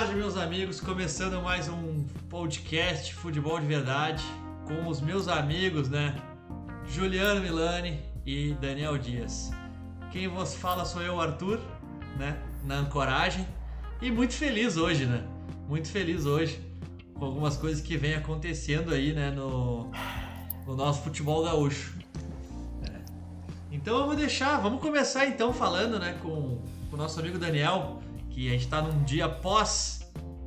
tarde, meus amigos. Começando mais um podcast Futebol de Verdade com os meus amigos, né? Juliano Milani e Daniel Dias. Quem vos fala sou eu, Arthur, né? Na ancoragem. E muito feliz hoje, né? Muito feliz hoje com algumas coisas que vem acontecendo aí, né? No, no nosso futebol gaúcho. É. Então vamos deixar, vamos começar então falando, né? Com o nosso amigo Daniel que a gente está num dia pós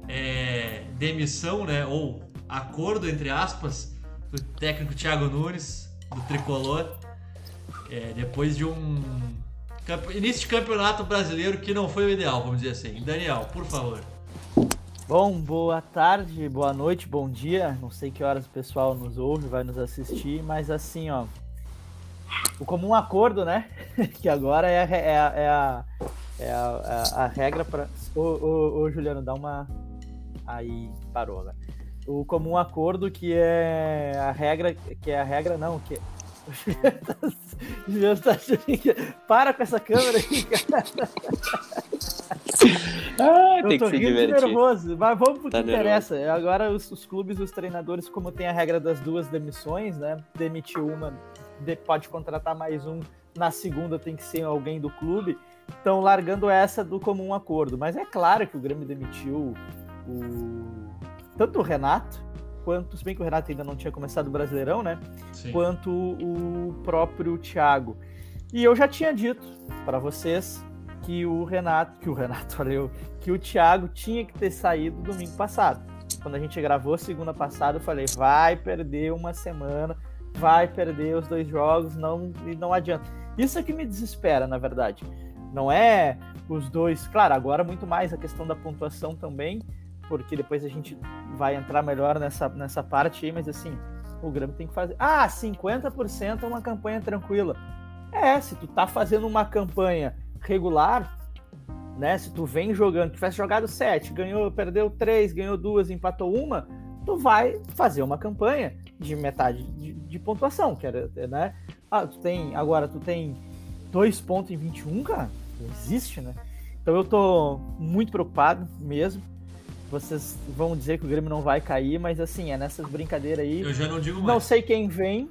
é, demissão, né? Ou acordo, entre aspas, do técnico Thiago Nunes, do tricolor. É, depois de um início de campeonato brasileiro que não foi o ideal, vamos dizer assim. Daniel, por favor. Bom, boa tarde, boa noite, bom dia. Não sei que horas o pessoal nos ouve, vai nos assistir, mas assim, ó. O comum acordo, né? que agora é, é, é a, é a, a, a regra para. Ô, ô, ô, Juliano, dá uma. Aí parou, né? O comum acordo que é a regra. Que é a regra, não, que. Juliano tá Para com essa câmera aí, cara. Ah, tem que se divertir. nervoso, mas vamos pro tá que interessa. Agora os, os, clubes, os treinadores, como tem a regra das duas demissões, né? Demitiu uma, pode contratar mais um. Na segunda tem que ser alguém do clube estão largando essa do comum acordo. Mas é claro que o Grêmio demitiu o tanto o Renato, quanto, se bem que o Renato ainda não tinha começado o Brasileirão, né? Sim. Quanto o próprio Thiago. E eu já tinha dito para vocês que o Renato, que o Renato, falei, que o Thiago tinha que ter saído domingo passado. Quando a gente gravou segunda passada, eu falei, vai perder uma semana, vai perder os dois jogos, não, não adianta. Isso é que me desespera, na verdade. Não é os dois. Claro, agora muito mais a questão da pontuação também, porque depois a gente vai entrar melhor nessa, nessa parte aí, mas assim, o Grêmio tem que fazer. Ah, 50% é uma campanha tranquila. É, se tu tá fazendo uma campanha regular, né? Se tu vem jogando, tivesse jogado 7, ganhou, perdeu 3, ganhou 2, empatou uma, tu vai fazer uma campanha de metade de, de pontuação, que era, né? Ah, tu tem, agora tu tem 2 pontos em 21, cara existe, né? Então eu tô muito preocupado mesmo. Vocês vão dizer que o Grêmio não vai cair, mas assim, é nessas brincadeiras aí. Eu já não digo mais. Não sei quem vem.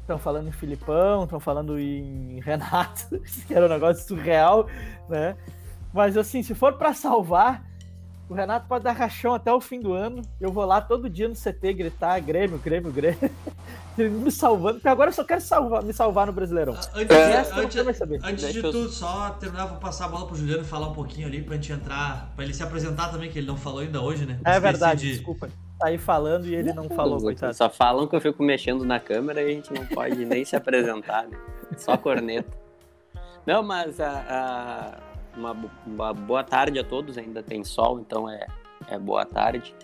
Estão falando em Filipão, estão falando em Renato, que era um negócio surreal, né? Mas assim, se for para salvar, o Renato pode dar rachão até o fim do ano. Eu vou lá todo dia no CT gritar Grêmio, Grêmio, Grêmio. me salvando, porque agora eu só quero salvar, me salvar no Brasileirão. Antes, é, antes, antes de tudo, só terminar, vou passar a bola pro Juliano falar um pouquinho ali pra gente entrar, pra ele se apresentar também, que ele não falou ainda hoje, né? É verdade, de... desculpa. Tá aí falando e ele não falou, coitado. Só falam que eu fico mexendo na câmera e a gente não pode nem se apresentar, né? Só corneta. Não, mas a, a, uma, uma boa tarde a todos, ainda tem sol, então é, é boa tarde.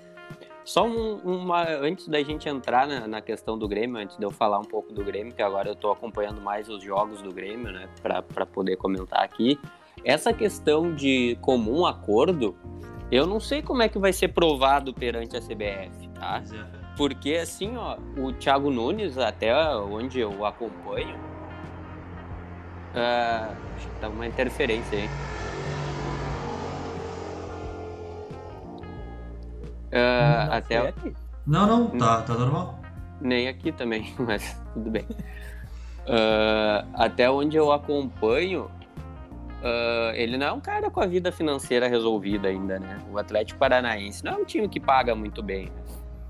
Só um, uma, antes da gente entrar na, na, questão do Grêmio, antes de eu falar um pouco do Grêmio, que agora eu estou acompanhando mais os jogos do Grêmio, né, para poder comentar aqui. Essa questão de comum acordo, eu não sei como é que vai ser provado perante a CBF, tá? É. Porque assim, ó, o Thiago Nunes, até onde eu acompanho, uh, acho que tá uma interferência aí. Uh, não, até Não, não, tá, tá normal. Nem aqui também, mas tudo bem. Uh, até onde eu acompanho, uh, ele não é um cara com a vida financeira resolvida ainda, né? O Atlético Paranaense não é um time que paga muito bem. Né?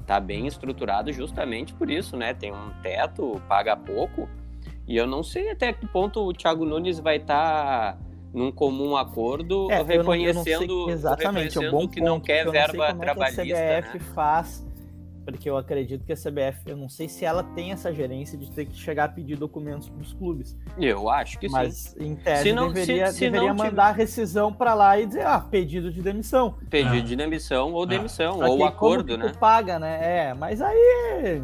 Tá bem estruturado justamente por isso, né? Tem um teto, paga pouco. E eu não sei até que ponto o Thiago Nunes vai estar tá num comum acordo, é, reconhecendo, não, não exatamente, reconhecendo é um bom que não quer verba não trabalhista. É que a CBF né? faz, porque eu acredito que a CBF, eu não sei se ela tem essa gerência de ter que chegar a pedir documentos para os clubes. Eu acho que Mas, sim. Mas em tese não, deveria, se, se deveria mandar tiver... rescisão para lá e dizer, ah, pedido de demissão. Pedido ah. de demissão ou ah. demissão, ou acordo, né? paga, né? É, mas aí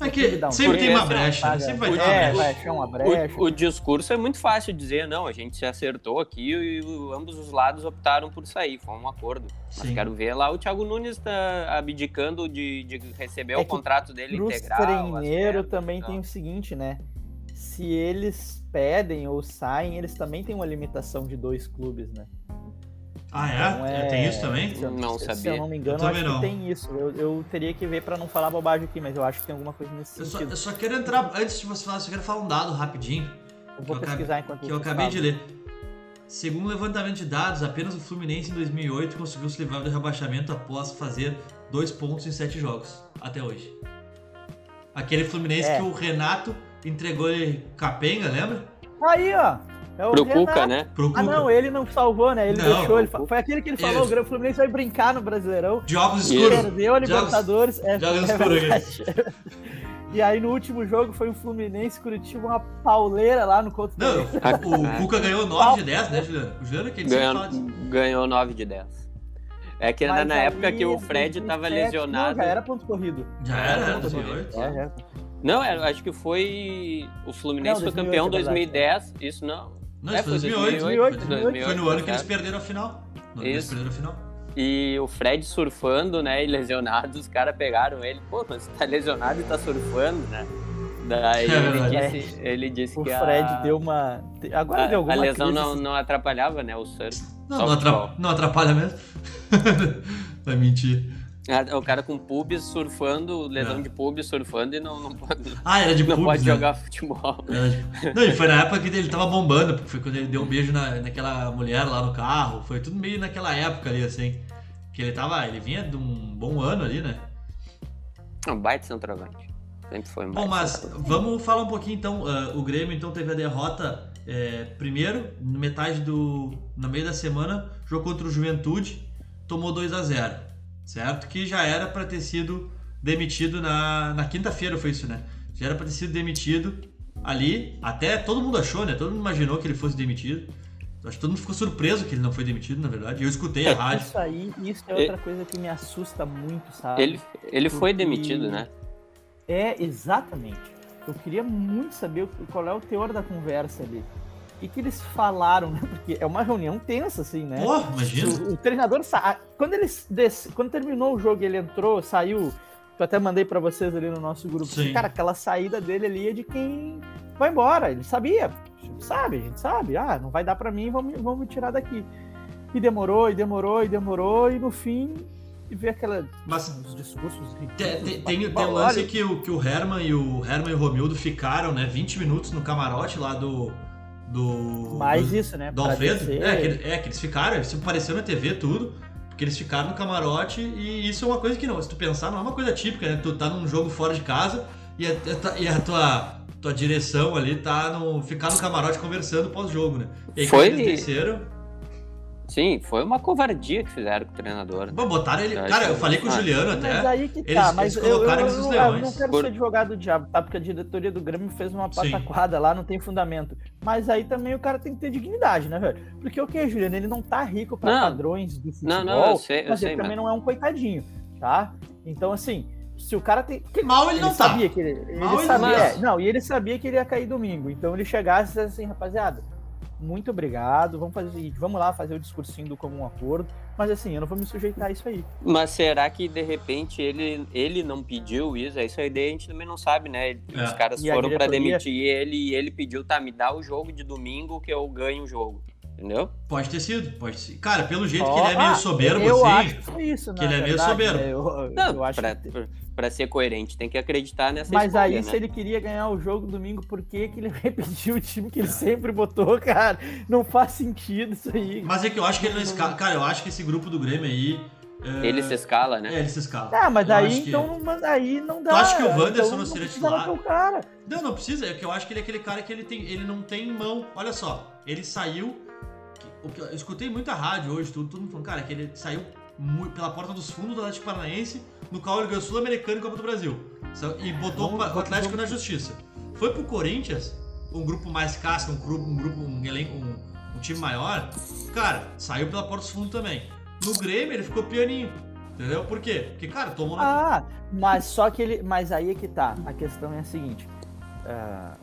é que sempre tem uma brecha, né? sempre vai ter é, uma brecha. uma brecha. O, o, discurso é muito fácil dizer, não, a gente se acertou aqui e ambos os lados optaram por sair, foi um acordo. Sim. Mas quero ver lá o Thiago Nunes tá abdicando de, de receber é o contrato dele integral. O treineiro também então. tem o seguinte, né? Se eles pedem ou saem, eles também têm uma limitação de dois clubes, né? Ah, é? Então, é... Tem isso também? Se eu, não se, sabia. Se eu não me engano, eu acho não. que tem isso. Eu, eu teria que ver para não falar bobagem aqui, mas eu acho que tem alguma coisa nesse eu sentido. Só, eu só quero entrar, antes de você falar, eu só quero falar um dado rapidinho. Eu vou pesquisar enquanto Que eu acabei de ler. Segundo o levantamento de dados, apenas o Fluminense em 2008 conseguiu se livrar do rebaixamento após fazer dois pontos em sete jogos, até hoje. Aquele Fluminense é. que o Renato entregou ele capenga, lembra? Aí, ó. É o Pro Renato. Cuca, né? Pro ah, não, ele não salvou, né? Ele não, deixou. Ele foi aquele que ele falou: Isso. o Fluminense vai brincar no Brasileirão. Jogos escuros. Perdeu a Libertadores. Jogos, é, jogos é escuros. E aí no último jogo foi o Fluminense Curitiba, uma pauleira lá no Couto Não, o, Cuca ganhou 9 de 10, né, Juliano? O Juliano que ele ganhou, ganhou 9 de 10. É que Mas na época que o Fred tava lesionado. Não, já era ponto corrido. Já era, era 2008. É, é. Não, acho que foi. O Fluminense não, foi campeão em 2010. Isso não. Não, é, foi 2008. 2008, 2008, 2008. Foi no ano que eles perderam a final. No ano que eles perderam a final. E o Fred surfando, né? E lesionado, os caras pegaram ele. Pô, mas você tá lesionado e tá surfando, né? Daí é ele, disse, ele disse o que o Fred deu uma. Agora a, deu alguma A lesão não, não atrapalhava, né? O surf. Não, não, atrapalha, não atrapalha mesmo. Vai mentir. O cara com pubis surfando, lesão é. de pubis surfando e não, não pode. Ah, era de não pubis. pode né? jogar futebol. De... Não, e foi na época que ele tava bombando, porque foi quando ele deu um beijo na, naquela mulher lá no carro. Foi tudo meio naquela época ali, assim. Que ele tava. Ele vinha de um bom ano ali, né? Um baita centroavante. Sempre foi um Bom, mas vamos falar um pouquinho então. Uh, o Grêmio então teve a derrota é, primeiro, no metade do. No meio da semana, jogou contra o Juventude, tomou 2 a 0 Certo? Que já era para ter sido demitido na, na quinta-feira, foi isso, né? Já era para ter sido demitido ali. Até todo mundo achou, né? Todo mundo imaginou que ele fosse demitido. Acho que todo mundo ficou surpreso que ele não foi demitido, na verdade. Eu escutei a rádio. Isso aí, isso é outra coisa que me assusta muito, sabe? Ele, ele foi demitido, né? É, exatamente. Eu queria muito saber qual é o teor da conversa ali. E que eles falaram, né? Porque é uma reunião tensa, assim, né? Pô, imagina. O, o treinador sa... quando ele quando terminou o jogo, ele entrou, saiu. Eu até mandei para vocês ali no nosso grupo. Sim. Cara, aquela saída dele ali é de quem vai embora. Ele sabia, a gente sabe, a gente sabe. Ah, não vai dar para mim, vamos, vamos me tirar daqui. E demorou, e demorou, e demorou, e no fim e ver aquela Mas, os discursos tem, tem, tem, tem um lance que o, que o Herman e o Herman e o Romildo ficaram, né, 20 minutos no camarote lá do do Mais do, isso, né? Do Alfredo. É que, é que eles ficaram, isso apareceu na TV tudo, porque eles ficaram no camarote e isso é uma coisa que não, se tu pensar, não é uma coisa típica, né? Tu tá num jogo fora de casa e a, e a tua tua direção ali tá no ficar no camarote conversando pós-jogo, né? E aí Foi eles desceram Sim, foi uma covardia que fizeram com o treinador. Bom, botaram ele. Cara, eu falei com o Juliano até. Mas aí que tá, eles, mas eles colocaram eu, eu, eu, eu, não quero Por... ser advogado do diabo, tá? Porque a diretoria do Grêmio fez uma pataquada Sim. lá, não tem fundamento. Mas aí também o cara tem que ter dignidade, né, velho? Porque o que, Juliano? Ele não tá rico para padrões do futebol, não, não, eu sei, eu mas sei, ele também não é um coitadinho, tá? Então, assim, se o cara tem. Mal ele, ele não tá. sabia tá. que ele. ele Mal sabia, ele não, é, não, e ele sabia que ele ia cair domingo. Então ele chegasse e assim, rapaziada muito obrigado, vamos fazer o seguinte, vamos lá fazer o discursinho do comum acordo, mas assim, eu não vou me sujeitar a isso aí. Mas será que de repente ele, ele não pediu isso? É isso aí a gente também não sabe, né? É. Os caras e foram diretoria... para demitir ele e ele pediu, tá, me dá o jogo de domingo que eu ganho o jogo. Entendeu? Pode ter sido, pode ser. Cara, pelo jeito oh, que ele é meio soberbo, eu assim. Acho que foi isso, Que ele é meio soberbo. Né? Eu, não, eu acho pra, que para ser coerente. Tem que acreditar nessa Mas escolha, aí, né? se ele queria ganhar o jogo domingo, por que, que ele repetiu o time que ele sempre botou, cara? Não faz sentido isso aí. Mas é que eu acho que ele não escala. Cara, eu acho que esse grupo do Grêmio aí. É... Ele se escala, né? É, ele se escala. Ah, mas aí então, que... mas aí não dá. Tu acha que o Wanderson então, não seria titular? Cara. Não, não precisa. É que eu acho que ele é aquele cara que ele, tem, ele não tem mão. Olha só, ele saiu. Eu escutei muita rádio hoje, tudo, todo mundo falando, cara, que ele saiu pela porta dos fundos do Atlético Paranaense no qual ele ganhou Sul-Americano e Copa do Brasil. E botou vamos, o Atlético vamos. na justiça. Foi pro Corinthians, um grupo mais casca, um grupo, um, grupo, um, elenco, um, um time maior. Cara, saiu pela porta dos fundos também. No Grêmio ele ficou pianinho. Entendeu? Por quê? Porque, cara, tomou na. Ah, mas só que ele. Mas aí é que tá. A questão é a seguinte. Uh,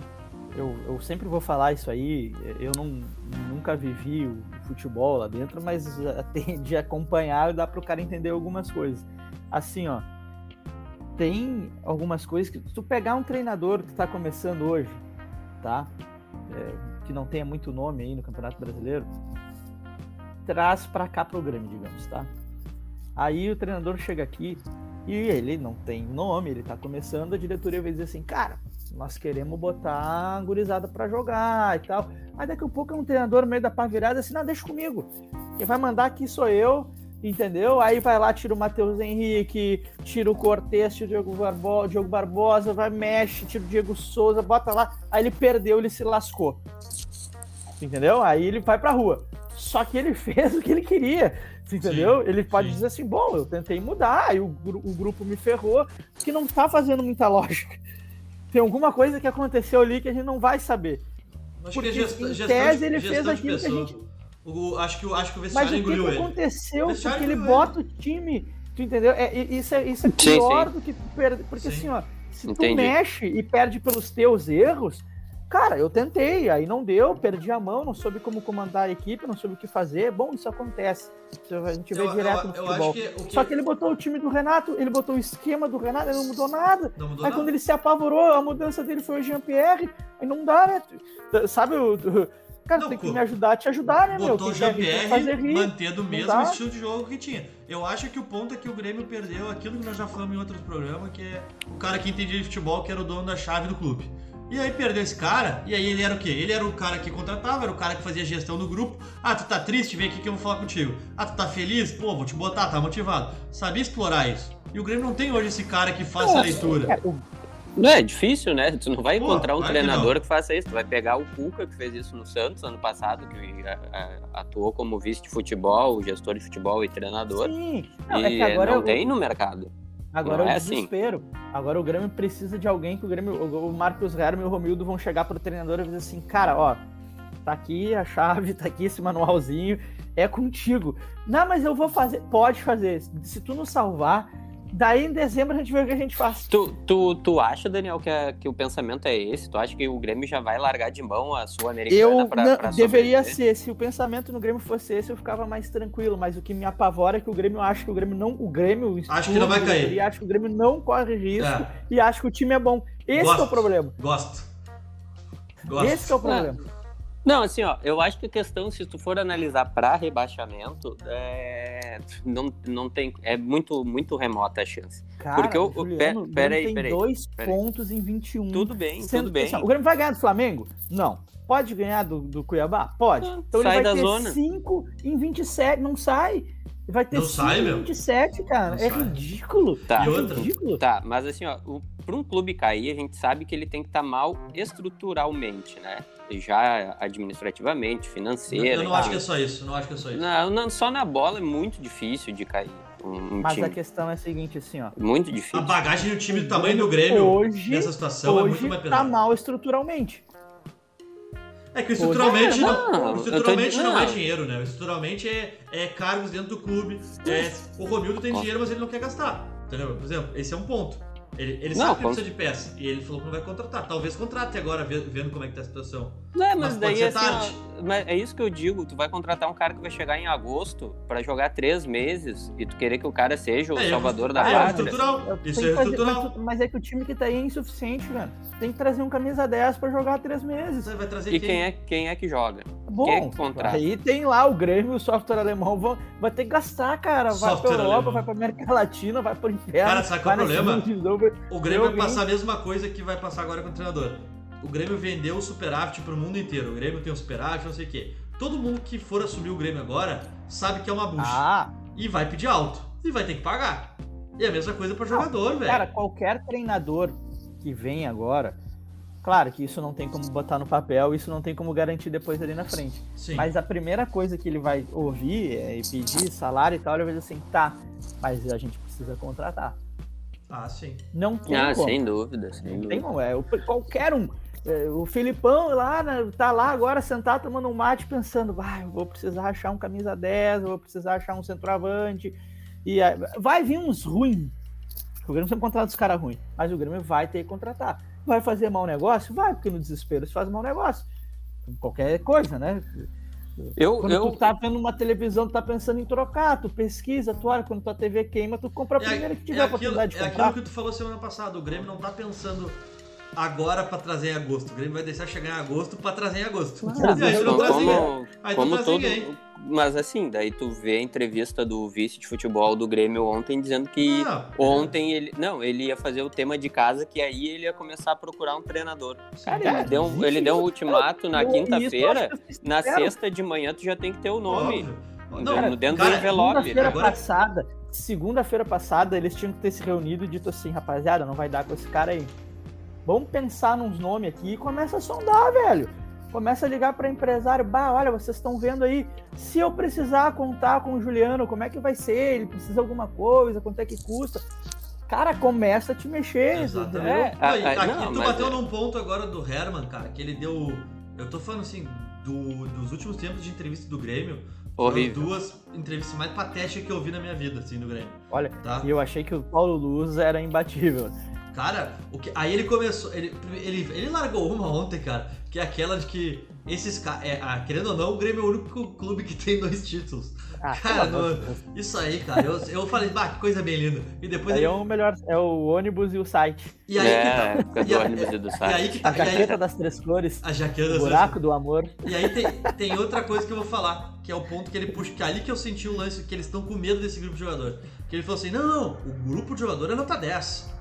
eu, eu sempre vou falar isso aí. Eu não, nunca vivi o futebol lá dentro, mas de acompanhar dá para o cara entender algumas coisas. Assim, ó, tem algumas coisas que tu pegar um treinador que está começando hoje, tá? É, que não tenha muito nome aí no Campeonato Brasileiro, traz para cá pro Grêmio, digamos, tá? Aí o treinador chega aqui e ele não tem nome, ele tá começando, a diretoria vai dizer assim, cara, nós queremos botar a gurizada para jogar e tal. Aí daqui a pouco é um treinador no meio da pá virada assim, não, deixa comigo. Quem vai mandar aqui sou eu, entendeu? Aí vai lá, tira o Matheus Henrique, tira o Cortez, tira o Diogo, Barbo Diogo Barbosa, vai, mexe, tira o Diego Souza, bota lá. Aí ele perdeu, ele se lascou. Entendeu? Aí ele vai pra rua. Só que ele fez o que ele queria. Entendeu? Sim, ele pode sim. dizer assim: bom, eu tentei mudar, aí o, o grupo me ferrou, que não tá fazendo muita lógica. Tem alguma coisa que aconteceu ali que a gente não vai saber. Acho Porque, que gest, em tese, ele fez aquilo que a gente o, acho, que, acho que o vestiário Mas o que, que aconteceu? Porque ele bota o time. Tu entendeu? É, isso, é, isso é pior sim, sim. do que perder. Porque sim. assim, ó, se Entendi. tu mexe e perde pelos teus erros, cara, eu tentei, aí não deu, perdi a mão, não soube como comandar a equipe, não soube o que fazer. Bom, isso acontece. A gente vê eu, direto eu, no futebol. Que, que... Só que ele botou o time do Renato, ele botou o esquema do Renato, ele não mudou nada. Não mudou aí nada. quando ele se apavorou, a mudança dele foi o Jean-Pierre, aí não dá, né? Sabe o Cara, não, tem que me ajudar a te ajudar, né, botou meu? Botou Jean-Pierre mantendo o mesmo estilo de jogo que tinha. Eu acho que o ponto é que o Grêmio perdeu aquilo que nós já falamos em outros programas, que é o cara que entendia de futebol, que era o dono da chave do clube. E aí perdeu esse cara, e aí ele era o quê? Ele era o cara que contratava, era o cara que fazia gestão do grupo. Ah, tu tá triste? Vem aqui que eu vou falar contigo. Ah, tu tá feliz? Pô, vou te botar, tá motivado. Sabia explorar isso. E o Grêmio não tem hoje esse cara que faça Nossa, leitura. É, não é difícil, né? Tu não vai Pô, encontrar um treinador que, que, faça isso. Tu vai pegar o Cuca, que fez isso no Santos ano passado, que atuou como vice de futebol, gestor de futebol e treinador. Sim, não, é e é não tem no mercado. Agora não é, é assim. desespero. Assim. Agora o Grêmio precisa de alguém que o Grêmio, o Marcos Herman e o Romildo vão chegar pro treinador e dizer assim, cara, ó, tá aqui a chave, tá aqui esse manualzinho, é contigo. Não, mas eu vou fazer. Pode fazer. Se tu nos salvar, Daí em dezembro a gente vê o que a gente faz. Tu, tu, tu acha, Daniel, que, a, que o pensamento é esse? Tu acha que o Grêmio já vai largar de mão a sua americana eu pra, pra Deveria ser. Se o pensamento no Grêmio fosse esse, eu ficava mais tranquilo. Mas o que me apavora é que o Grêmio acha que o Grêmio não. O Grêmio. Acho que não vai cair. Ele acha que o Grêmio não corre risco é. e acha que o time é bom. Esse Gosto. é o problema. Gosto. Gosto. Esse é o problema. É. Não, assim, ó, eu acho que a questão, se tu for analisar para rebaixamento, é, não, não tem, é muito, muito remota a chance. Cara, Porque o, Juliano, pera, pera aí, tem pera dois pera pontos em 21. Tudo bem, tudo bem. Assim, o Grêmio vai ganhar do Flamengo? Não. Pode ganhar do, do Cuiabá? Pode. Ah, então sai ele vai da ter zona. 5 em 27, não sai. Vai ter 5 em 27, cara. Não é sai. ridículo. Tá. É ridículo. Tá, mas assim, ó, para um clube cair, a gente sabe que ele tem que estar tá mal estruturalmente, né? já administrativamente, financeiro. Eu não acho que é só isso, não acho que é só isso. Não, não só na bola é muito difícil de cair. Um, Mas time. a questão é a seguinte, assim, ó. Muito difícil. A bagagem do time do tamanho do Grêmio hoje, nessa situação é hoje é muito mais pesada. tá mal estruturalmente. É que estruturalmente, não, não, estruturalmente não, é dinheiro, né? Estruturalmente é, é cargos dentro do clube. É, o Romildo tem dinheiro, mas ele não quer gastar. Entendeu? Por exemplo, esse é um ponto. Ele, ele não, sabe que precisa de peça. E ele falou que não vai contratar. Talvez contrate agora, vendo como é que tá a situação. Não, mas, mas daí assim, tarde. mas é isso que eu digo. Tu vai contratar um cara que vai chegar em agosto para jogar três meses e tu querer que o cara seja o é, salvador da é, pátria. É estrutural. Isso é estrutural. Mas, mas, é que o time que tá aí é insuficiente, velho. Tem que trazer um camisa 10 para jogar três meses. Você vai trazer e quem? quem? é, quem é que joga? Bom, quem é que contrata? Aí tem lá o Grêmio, o software alemão. Vão, vai ter que gastar, cara. Vai software pra Europa, alemão. vai pra América Latina, vai pro inferno. Cara, sabe qual é o problema? O Grêmio vai passar a mesma coisa que vai passar agora com o treinador. O Grêmio vendeu o superávit pro mundo inteiro. O Grêmio tem o superávit, não sei o quê. Todo mundo que for assumir o Grêmio agora sabe que é uma bucha. Ah. E vai pedir alto. E vai ter que pagar. E é a mesma coisa para jogador, velho. Cara, qualquer treinador que vem agora, claro que isso não tem como botar no papel, isso não tem como garantir depois ali na frente. Sim. Mas a primeira coisa que ele vai ouvir é pedir salário e tal, ele vai dizer assim, tá, mas a gente precisa contratar. Ah, sim. Não tem ah, como. sem dúvida, sem não dúvida. Tem como, é, qualquer um. É, o Filipão lá, né, tá lá agora sentado tomando um mate pensando, ah, eu vou precisar achar um camisa 10, eu vou precisar achar um centroavante. E vai vir uns ruins. O Grêmio sempre contrata os caras ruins, mas o Grêmio vai ter que contratar. Vai fazer mau negócio? Vai, porque no desespero se faz mau negócio. Qualquer coisa, né? Eu, quando eu... tu tá vendo uma televisão, tu tá pensando em trocar, tu pesquisa, tu olha, quando tua TV queima, tu compra a é primeira é, que tiver é aquilo, oportunidade de comprar. É aquilo que tu falou semana passada, o Grêmio não tá pensando agora para trazer em agosto. O Grêmio vai deixar chegar em agosto para trazer em agosto. E aí não traz ninguém. Aí como todo, ninguém. Mas assim, daí tu vê a entrevista do vice de futebol do Grêmio ontem dizendo que ah, ontem ele. Não, ele ia fazer o tema de casa, que aí ele ia começar a procurar um treinador. Cara, ele, deu, um, ele deu um ultimato na quinta-feira, na sexta de manhã tu já tem que ter o nome. Não, cara, dentro cara, do envelope. Segunda-feira Agora... passada, segunda-feira passada, eles tinham que ter se reunido e dito assim, rapaziada, não vai dar com esse cara aí. Vamos pensar nos nomes aqui e começa a sondar, velho. Começa a ligar para empresário, bah, olha, vocês estão vendo aí, se eu precisar contar com o Juliano, como é que vai ser? Ele precisa de alguma coisa, quanto é que custa? Cara, começa a te mexer, Exatamente. É, não, aqui não, tu bateu é... num ponto agora do Herman, cara, que ele deu. Eu tô falando assim, do, dos últimos tempos de entrevista do Grêmio, Horrível. Foram duas entrevistas mais patéticas que eu vi na minha vida, assim, do Grêmio. Olha, tá? eu achei que o Paulo Luz era imbatível. Cara, o que, aí ele começou. Ele, ele, ele largou uma ontem, cara, que é aquela de que esses caras. É, ah, querendo ou não, o Grêmio é o único clube que tem dois títulos. Ah, cara, no, isso aí, cara, eu, eu falei, bah, que coisa bem linda. E depois aí ele... é o melhor, é o ônibus e o site. E aí é, que tá. do e, ônibus e do site. E aí que tá, a jaqueta aí, das três cores. A jaqueta das buraco do amor. E aí tem, tem outra coisa que eu vou falar, que é o ponto que ele puxa, que é ali que eu senti o lance, que eles estão com medo desse grupo de jogador. Que ele falou assim: não, não, o grupo de jogador é nota 10.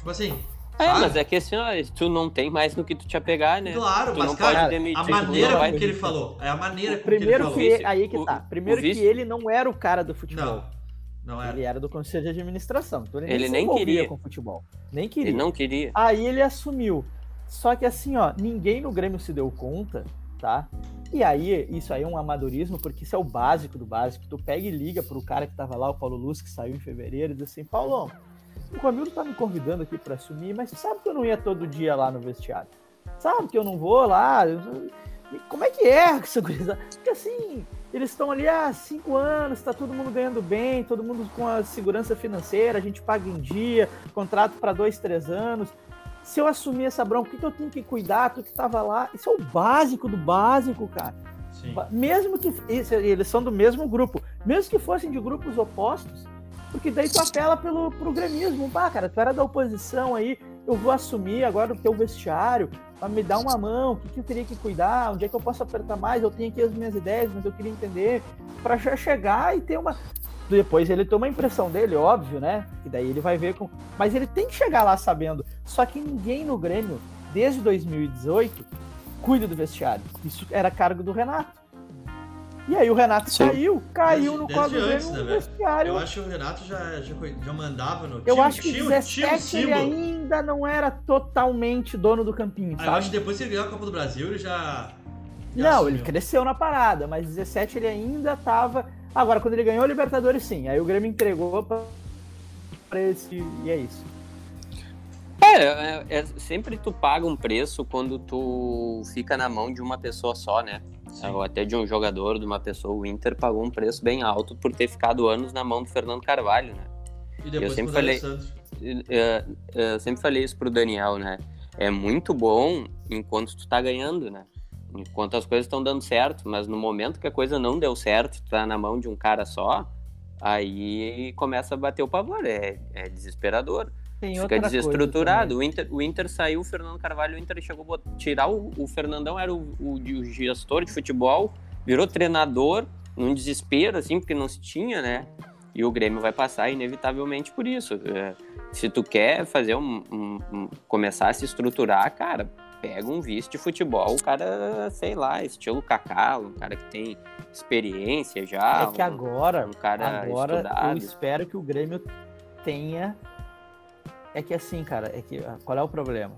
Tipo assim, é, sabe? mas é que assim, ó, tu não tem mais no que tu te apegar, né? Claro, tu mas cara, demitir, a maneira com que ele falou. É a maneira com Primeiro que ele falou. Que, aí que tá. Primeiro que ele não era o cara do futebol. Não. Não era. Ele era do conselho de administração. Então ele, ele nem, nem queria com futebol. Nem queria. Ele não queria. Aí ele assumiu. Só que assim, ó, ninguém no Grêmio se deu conta, tá? E aí, isso aí é um amadorismo, porque isso é o básico do básico. Tu pega e liga pro cara que tava lá, o Paulo Luz, que saiu em fevereiro, e diz assim, Paulão, o Romildo tá me convidando aqui para assumir, mas sabe que eu não ia todo dia lá no vestiário. Sabe que eu não vou lá. Como é que é essa coisa? Porque assim, eles estão ali há cinco anos, tá todo mundo ganhando bem, todo mundo com a segurança financeira, a gente paga em dia, contrato para dois, três anos. Se eu assumir essa bronca, o que, que eu tenho que cuidar? Tu que tava lá. Isso é o básico do básico, cara. Sim. Mesmo que. Eles são do mesmo grupo. Mesmo que fossem de grupos opostos, porque daí tu apela pelo, pro gremismo. Pá, cara, tu era da oposição aí, eu vou assumir agora o teu vestiário, para me dar uma mão, o que, que eu teria que cuidar, onde é que eu posso apertar mais, eu tenho aqui as minhas ideias, mas eu queria entender, para já chegar e ter uma. Depois ele toma a impressão dele, óbvio, né? E daí ele vai ver com. Mas ele tem que chegar lá sabendo. Só que ninguém no Grêmio, desde 2018, cuida do vestiário. Isso era cargo do Renato. E aí o Renato Sim. saiu, caiu desde, no quadro dele no né, vestiário. Eu acho que o Renato já, já, já mandava no Eu acho que tinha, 17 tinha ele ainda não era totalmente dono do campinho, ah, Eu acho que depois que ele ganhou a Copa do Brasil, ele já... já não, assumiu. ele cresceu na parada, mas 17 ele ainda tava... Agora, quando ele ganhou o Libertadores, sim. Aí o Grêmio entregou pra esse... E é isso. É, é, é, sempre tu paga um preço quando tu fica na mão de uma pessoa só, né? Sim. Ou até de um jogador, de uma pessoa. O Inter pagou um preço bem alto por ter ficado anos na mão do Fernando Carvalho, né? E depois eu sempre falei, eu, eu sempre falei isso pro Daniel, né? É muito bom enquanto tu tá ganhando, né? Enquanto as coisas estão dando certo, mas no momento que a coisa não deu certo, tu tá na mão de um cara só, aí começa a bater o pavor, é, é desesperador. Tem Fica desestruturado. O Inter, o Inter saiu, o Fernando Carvalho, o Inter chegou a tirar o, o Fernandão, era o, o, o, gestor de futebol, virou treinador, num desespero, assim, porque não se tinha, né? E o Grêmio vai passar inevitavelmente por isso. É, se tu quer fazer um, um, um, começar a se estruturar, cara, pega um vice de futebol, o cara, sei lá, estilo Kaká, um cara que tem experiência já. É que agora, um cara agora estudado. eu espero que o Grêmio tenha é que assim, cara, é que ah, qual é o problema?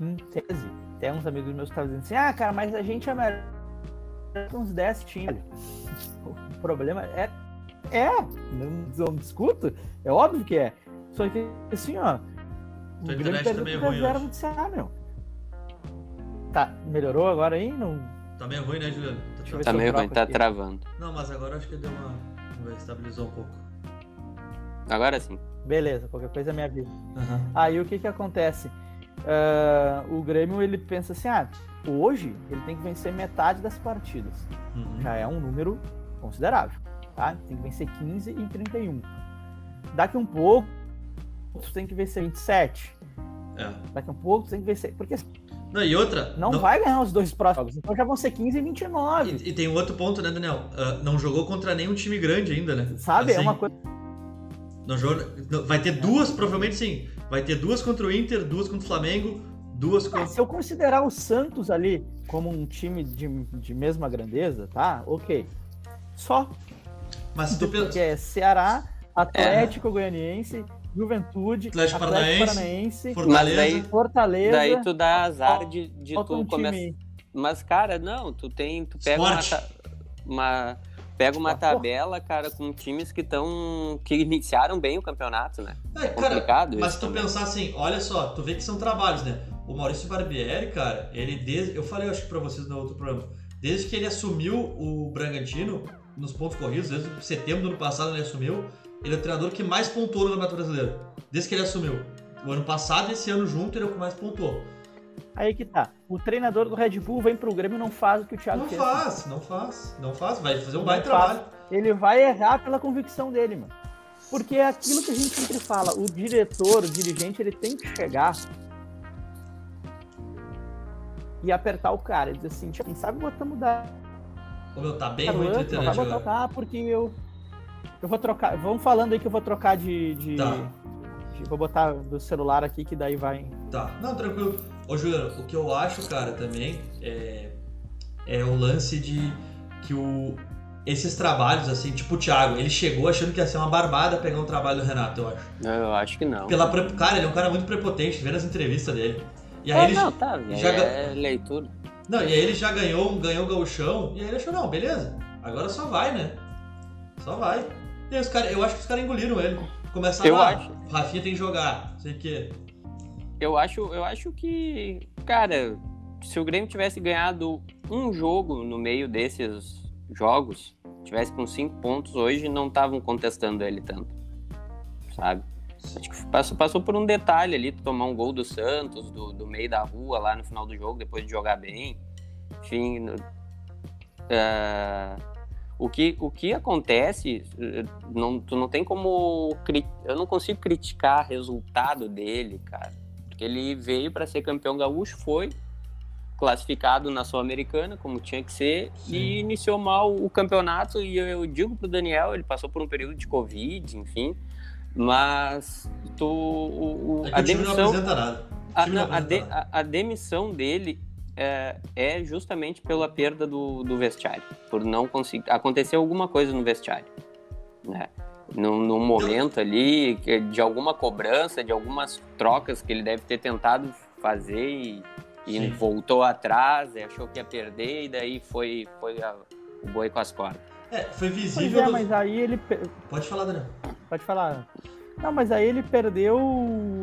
Em tese, tem uns amigos meus que estavam dizendo assim: ah, cara, mas a gente é melhor que uns 10 times. O problema é. É, não, não discuto, é óbvio que é. Só que assim, ó. O internet tá meio ruim. Zero de CA, meu. Tá, melhorou agora aí? Não... Tá meio ruim, né, Juliano? Tá, tá meio ruim, tá aqui. travando. Não, mas agora acho que deu uma. Vamos ver, estabilizou um pouco. Agora sim. Beleza, qualquer coisa é minha vida. Uhum. Aí o que que acontece? Uh, o Grêmio ele pensa assim: ah, hoje ele tem que vencer metade das partidas. Uhum. Já é um número considerável. Tá? Tem que vencer 15 em 31. Daqui um pouco, tu tem que vencer 27. É. Daqui um pouco, tu tem que vencer. Porque Não, e outra. Não, não, vai ganhar os dois próximos, então já vão ser 15 e 29. E, e tem outro ponto, né, Daniel? Uh, não jogou contra nenhum time grande ainda, né? Sabe? Assim, é uma coisa. Não jogou, vai ter duas, provavelmente sim. Vai ter duas contra o Inter, duas contra o Flamengo, duas contra. se eu considerar o Santos ali como um time de, de mesma grandeza, tá? Ok. Só. Mas se tu pensa. é Ceará, Atlético é. Goianiense, Juventude, Atlético, Atlético Paranaense, Fortaleza. Daí, Fortaleza. Daí tu dá azar de, de tu um começar. Mas, cara, não, tu tem. Tu pega uma, uma, Pega uma tabela, cara, com times que estão. que iniciaram bem o campeonato, né? É, complicado Mas se tu também. pensar assim, olha só, tu vê que são trabalhos, né? O Maurício Barbieri, cara, ele desde. Eu falei, acho que pra vocês no outro programa. Desde que ele assumiu o Bragantino, nos pontos corridos, desde setembro do ano passado ele assumiu, ele é o treinador que mais pontuou no Campeonato Brasileiro. Desde que ele assumiu. O ano passado e esse ano junto ele é o que mais pontuou. Aí que tá. O treinador do Red Bull vem pro Grêmio e não faz o que o Thiago não fez. Não faz, não faz, não faz. Vai fazer um baita trabalho. Ele vai errar pela convicção dele, mano. Porque é aquilo que a gente sempre fala, o diretor, o dirigente, ele tem que chegar e apertar o cara e dizer assim, quem sabe botar mudar. Ô meu, tá bem ruim o internet agora. Botar, porque eu eu vou trocar. Vamos falando aí que eu vou trocar de. de, tá. de vou botar do celular aqui que daí vai. Tá, não, tranquilo. Ô, Juliano, o que eu acho, cara, também é, é o lance de que o, esses trabalhos, assim, tipo o Thiago, ele chegou achando que ia ser uma barbada pegar um trabalho do Renato, eu acho. Eu acho que não. Pela, cara, ele é um cara muito prepotente, vendo as entrevistas dele. E aí é, ele não, tá, já é leitura. Não, e aí ele já ganhou, ganhou o gauchão, e aí ele achou, não, beleza, agora só vai, né? Só vai. E os cara, eu acho que os caras engoliram ele. Começaram eu lá, acho. Rafinha tem que jogar, sei o quê. Eu acho, eu acho que, cara, se o Grêmio tivesse ganhado um jogo no meio desses jogos, tivesse com cinco pontos hoje, não estavam contestando ele tanto, sabe? Acho que passou, passou por um detalhe ali, tomar um gol do Santos, do, do meio da rua lá no final do jogo, depois de jogar bem. Enfim, uh, o que, o que acontece, não, tu não tem como. Eu não consigo criticar o resultado dele, cara. Ele veio para ser campeão gaúcho, foi classificado na Sul-Americana, como tinha que ser, Sim. e iniciou mal o campeonato. E eu, eu digo pro Daniel, ele passou por um período de Covid, enfim. Mas tu, o, o, é a demissão. A, não, a, de, a, a demissão dele é, é justamente pela perda do, do, vestiário, por não conseguir. Aconteceu alguma coisa no vestiário, né? Num, num momento ali de alguma cobrança, de algumas trocas que ele deve ter tentado fazer e, e voltou atrás, achou que ia perder e daí foi, foi a, o boi com as cordas. É, foi visível. Pois é, mas aí ele. Pode falar, Daniel. Pode falar. Não, mas aí ele perdeu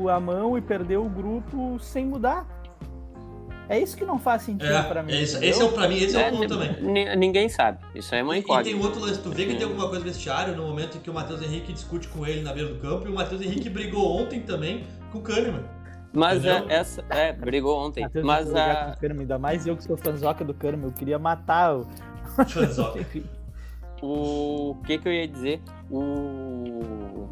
a mão e perdeu o grupo sem mudar. É isso que não faz sentido é, pra mim. É isso, esse é o pra mim, esse é, é o ponto também. Ninguém sabe. Isso é uma incógnita. E, tem outro lance, tu vê que tem alguma coisa vestiário no momento em que o Matheus Henrique discute com ele na beira do campo e o Matheus Henrique brigou ontem também com o Kahneman. Mas é, essa. É, brigou ontem. Mateus mas a. Kahneman, ainda mais eu que sou fanzoca do Kahneman, eu queria matar o. Fanzoca. o que que eu ia dizer? O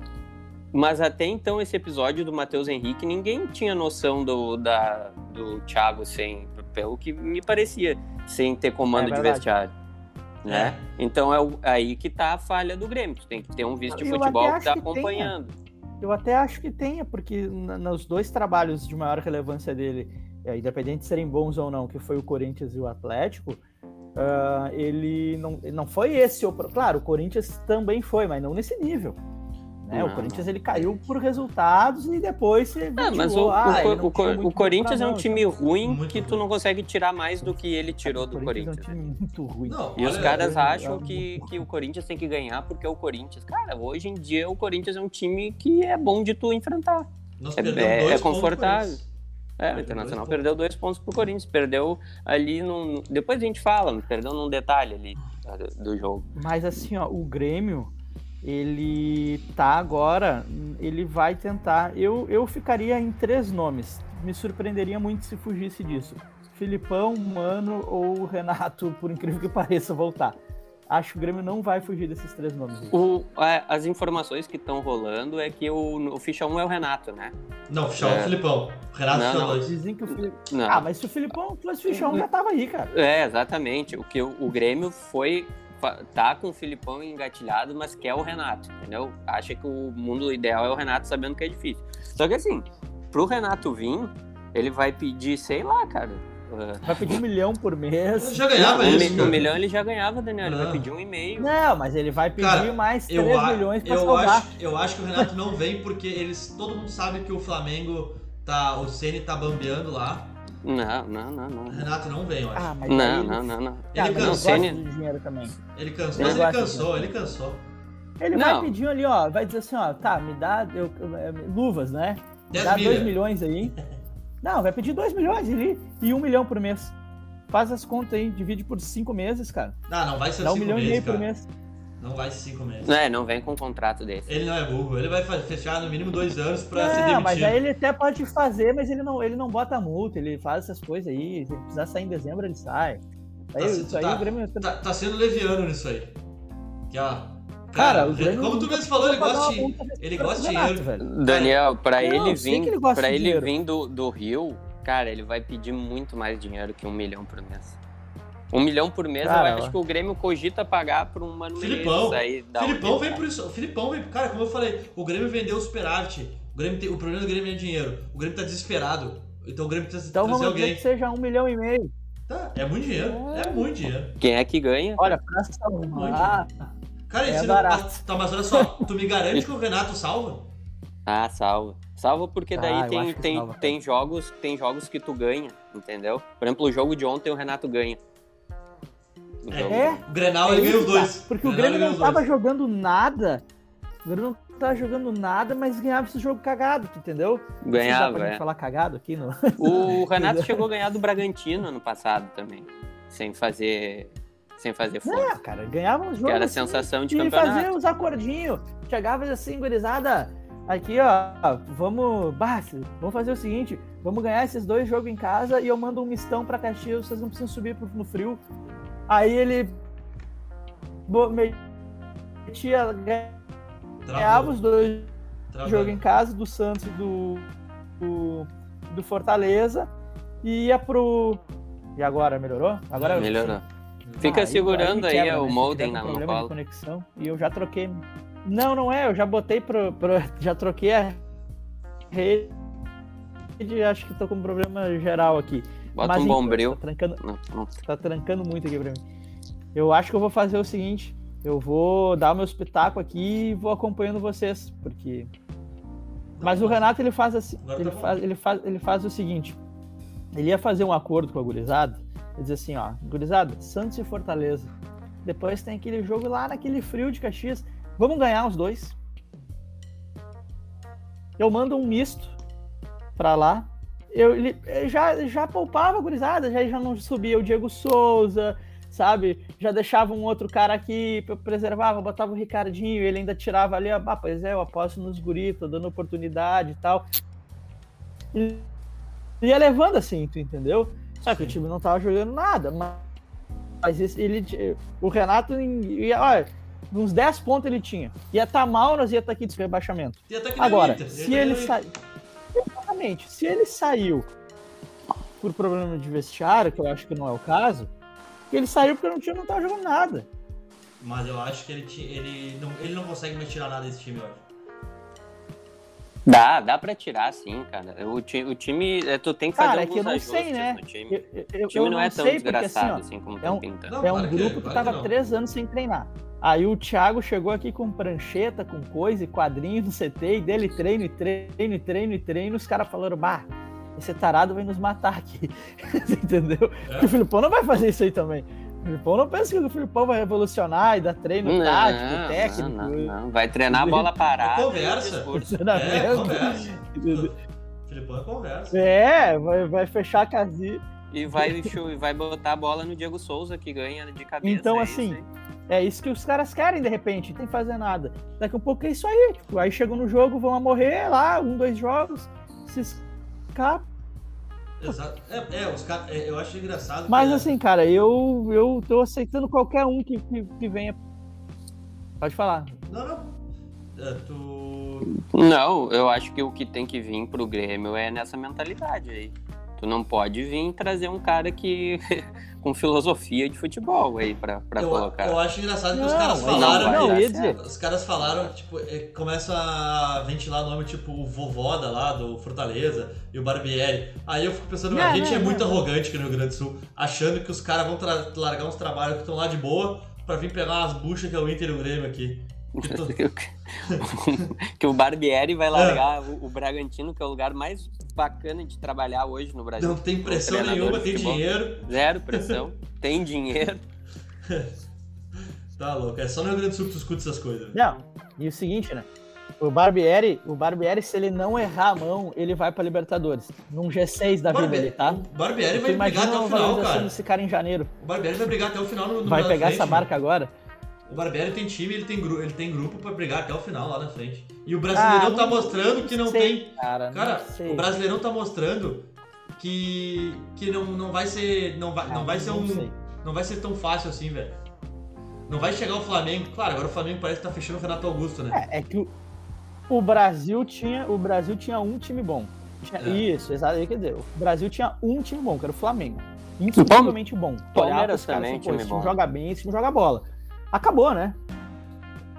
mas até então, esse episódio do Matheus Henrique, ninguém tinha noção do, da, do Thiago sem, pelo que me parecia, sem ter comando é de vestiário. Né? É. Então é aí que tá a falha do Grêmio. Tu tem que ter um vice de futebol que tá acompanhando. Tenha. Eu até acho que tenha, porque nos dois trabalhos de maior relevância dele, é, independente de serem bons ou não, que foi o Corinthians e o Atlético, uh, ele não, não foi esse o. Claro, o Corinthians também foi, mas não nesse nível. Né? o Corinthians ele caiu por resultados e depois você é, mas o, ah, o, o, o Corinthians é um time então. ruim muito que tu não consegue tirar mais do que ele tirou do Corinthians. É um time muito ruim. Não, e os caras acham que, que o Corinthians tem que ganhar porque é o Corinthians. Cara, hoje em dia o Corinthians é um time que é bom de tu enfrentar. é, é, é confortável. É, o Internacional dois perdeu dois pontos pro Corinthians. Perdeu ali no. Depois a gente fala, perdeu num detalhe ali do, do jogo. Mas assim, ó, o Grêmio ele tá agora, ele vai tentar. Eu, eu ficaria em três nomes. Me surpreenderia muito se fugisse disso. Filipão, Mano ou Renato, por incrível que pareça, voltar. Acho que o Grêmio não vai fugir desses três nomes. O, é, as informações que estão rolando é que o, o ficha 1 é o Renato, né? Não, o ficha 1 é o Filipão. O Renato não, não. Dizem que o Filipão. Ah, mas se o Filipão fosse ficha 1, já tava aí, cara. É, exatamente. O que o, o Grêmio foi tá com o Filipão engatilhado, mas quer o Renato, entendeu? Acha que o mundo ideal é o Renato, sabendo que é difícil. Só que assim, pro Renato vir, ele vai pedir, sei lá, cara. Uh... Vai pedir um milhão por mês. Ele já ganhava um, isso. Um milhão ele já ganhava, Daniel. Ele vai pedir um e meio. Não, mas ele vai pedir cara, mais 3 milhões pra eu salvar. Acho, eu acho que o Renato não vem porque eles. Todo mundo sabe que o Flamengo tá. O Ceni tá bambeando lá. Não, não, não, não. Renato não vem, eu acho. Ah, mas não, não, não, não. Ele cansou. Ele dinheiro também. Ele cansou, mas ele cansou, ele cansou. Ele não. vai pedir ali, ó, vai dizer assim, ó, tá, me dá eu, eu, luvas, né? Me dá 2 milhões aí. Não, vai pedir 2 milhões ali e 1 um milhão por mês. Faz as contas aí, divide por 5 meses, cara. Não, não vai ser 5 meses. Dá um milhão meses, e meio cara. por mês. Não vai 5 meses. Não, é, não vem com um contrato desse. Ele não é burro, ele vai fechar no mínimo 2 anos pra não, ser demitido. mas aí ele até pode fazer, mas ele não, ele não bota multa, ele faz essas coisas aí. Se ele precisar sair em dezembro, ele sai. Aí, tá, isso aí tá, o Grêmio. Tá, tá sendo leviano nisso aí. Que, ó, Cara, cara Grêmio, como tu mesmo falou, ele gosta de, ele gosta de dinheiro. Velho. Daniel, pra não, ele vir, ele pra ele vir do, do Rio, cara, ele vai pedir muito mais dinheiro que um milhão por mês. Um milhão por mês, cara, eu acho que o Grêmio cogita pagar por um Mano Filipão, aí Filipão vem por isso. Filipão vem, cara, como eu falei, o Grêmio vendeu o superávit. O, Grêmio tem, o problema do Grêmio é dinheiro. O Grêmio tá desesperado. Então o Grêmio precisa então, trazer vamos alguém. que seja um milhão e meio. Tá, é muito dinheiro. É, é muito dinheiro. Quem é que ganha? Olha, pra salvar. Cara, é barato. Tá, mas olha só, tu me garante que o Renato salva? Ah, salva. Salva porque daí ah, tem, tem, tem, jogos, tem jogos que tu ganha, entendeu? Por exemplo, o jogo de ontem o Renato ganha. É, é, o Grenal ele ganhou os dois. Porque o, o Grêmio não tava dois. jogando nada. O Grêmio não tava jogando nada, mas ganhava esse jogo cagado, entendeu? Ganhava, é. falar cagado aqui no... O Renato chegou a ganhar do Bragantino ano passado também, sem fazer sem fazer força. É, cara, ganhava uns jogos. Que era assim, sensação de e campeonato. E fazia uns acordinhos. Chegava assim, gurizada, aqui ó, vamos, bah, vamos fazer o seguinte, vamos ganhar esses dois jogos em casa e eu mando um mistão pra Caxias, vocês não precisam subir no frio. Aí ele metia, ganhava os dois jogos em casa, do Santos e do, do, do, Fortaleza, e ia pro... E agora, melhorou? Agora Melhorou. Fica ah, segurando aí, aí quebra, o né? modem na problema no de conexão e eu já troquei. Não, não é, eu já botei pro, pro já troquei a rede, acho que tô com um problema geral aqui. Bota Mas, um bombril. Tá trancando, não, não. tá trancando muito aqui pra mim. Eu acho que eu vou fazer o seguinte, eu vou dar o meu espetáculo aqui e vou acompanhando vocês, porque mas o Renato ele faz assim, ele tá faz, ele faz, ele faz o seguinte, ele ia fazer um acordo com a gurizada ele diz assim, ó, gurizada, Santos e Fortaleza. Depois tem aquele jogo lá naquele frio de Caxias. Vamos ganhar os dois. Eu mando um misto pra lá. Eu, ele, já, já poupava a gurizada, já, já não subia o Diego Souza, sabe? Já deixava um outro cara aqui, preservava, botava o Ricardinho, ele ainda tirava ali, ah, pois é, eu aposto nos guris, tô dando oportunidade e tal. E ia levando assim, tu entendeu? Só que o time não tava jogando nada, mas ele, o Renato, ia, olha, uns 10 pontos ele tinha. Ia estar tá mal, nós ia estar tá aqui de rebaixamento. Tá Agora, se ele saiu. Exatamente, se ele saiu por problema de vestiário, que eu acho que não é o caso, ele saiu porque o time não tava jogando nada. Mas eu acho que ele, ele, não, ele não consegue mais tirar nada desse time, eu acho. Dá, dá pra tirar sim, cara. O, ti, o time, é, tu tem que fazer cara, alguns é que eu não sei, né? Eu, eu, o time não, não é tão sei, desgraçado porque, assim, ó, assim, como é um, pinta. Não, é um grupo que, que tava três anos sem treinar. Aí o Thiago chegou aqui com prancheta, com coisa e quadrinho no CT, e dele treino, e treino, e treino, e treino, os caras falaram, bah, esse tarado vai nos matar aqui. Entendeu? É. o Filipão não vai fazer isso aí também. O Filipão não pensa que o Filipão vai revolucionar e dar treino não, tático, técnico. Não, não, não. Vai treinar a bola parada. Conversa. É, conversa. Filipão é conversa. É, vai, vai fechar a casinha. E vai, vai botar a bola no Diego Souza, que ganha de cabeça. Então, é assim, isso é isso que os caras querem, de repente, tem que fazer nada. Daqui a pouco é isso aí. Tipo, aí chegam no jogo, vão a morrer lá, um, dois jogos, se escapa Exato. É, é os caras. É, eu acho engraçado. Mas assim, cara, eu, eu tô aceitando qualquer um que, que, que venha. Pode falar. Não, não. É, tu... Não, eu acho que o que tem que vir pro Grêmio é nessa mentalidade aí. Tu não pode vir trazer um cara que com filosofia de futebol aí pra, pra eu, colocar. Eu acho engraçado que não, os caras falaram. Não, não, dizer. Os caras falaram, tipo, é, começa a ventilar nome tipo o Vovoda lá do Fortaleza e o Barbieri. Aí eu fico pensando, não, a gente não, é muito arrogante aqui no Rio Grande do Sul, achando que os caras vão largar uns trabalhos que estão lá de boa pra vir pegar umas buchas que é o Inter e o Grêmio aqui. que o Barbieri vai largar é. o, o, Bragantino, que é o lugar mais bacana de trabalhar hoje no Brasil. Não tem pressão nenhuma, tem dinheiro. Zero pressão, tem dinheiro. tá louco, é só no Rio Grande do Sul que tu escuta essas coisas. Não, e o seguinte, né? O Barbieri, o Barbieri, se ele não errar a mão, ele vai pra Libertadores. Num G6 da vida dele, tá? O Barbieri vai brigar até o final, cara. Esse cara em janeiro. O Barbieri vai brigar até o final no, no Vai pegar frente, essa barca agora. O Barbieri tem time, ele tem, ele tem grupo para brigar até o final lá na frente. E o Brasileirão ah, tá mostrando que não sei, tem. Cara, cara o Brasileirão tá mostrando que que não, não vai ser não vai, ah, não vai ser um sei. não vai ser tão fácil assim, velho. Não vai chegar o Flamengo. Claro, agora o Flamengo parece que tá fechando o Renato Augusto, né? É, é que o, o Brasil tinha o Brasil tinha um time bom. Tinha, é. Isso, exato. Quer dizer, o Brasil tinha um time bom, que era o Flamengo. Incrivelmente bom. Palmeiras também, time esse time joga bem, esse time joga bola acabou, né?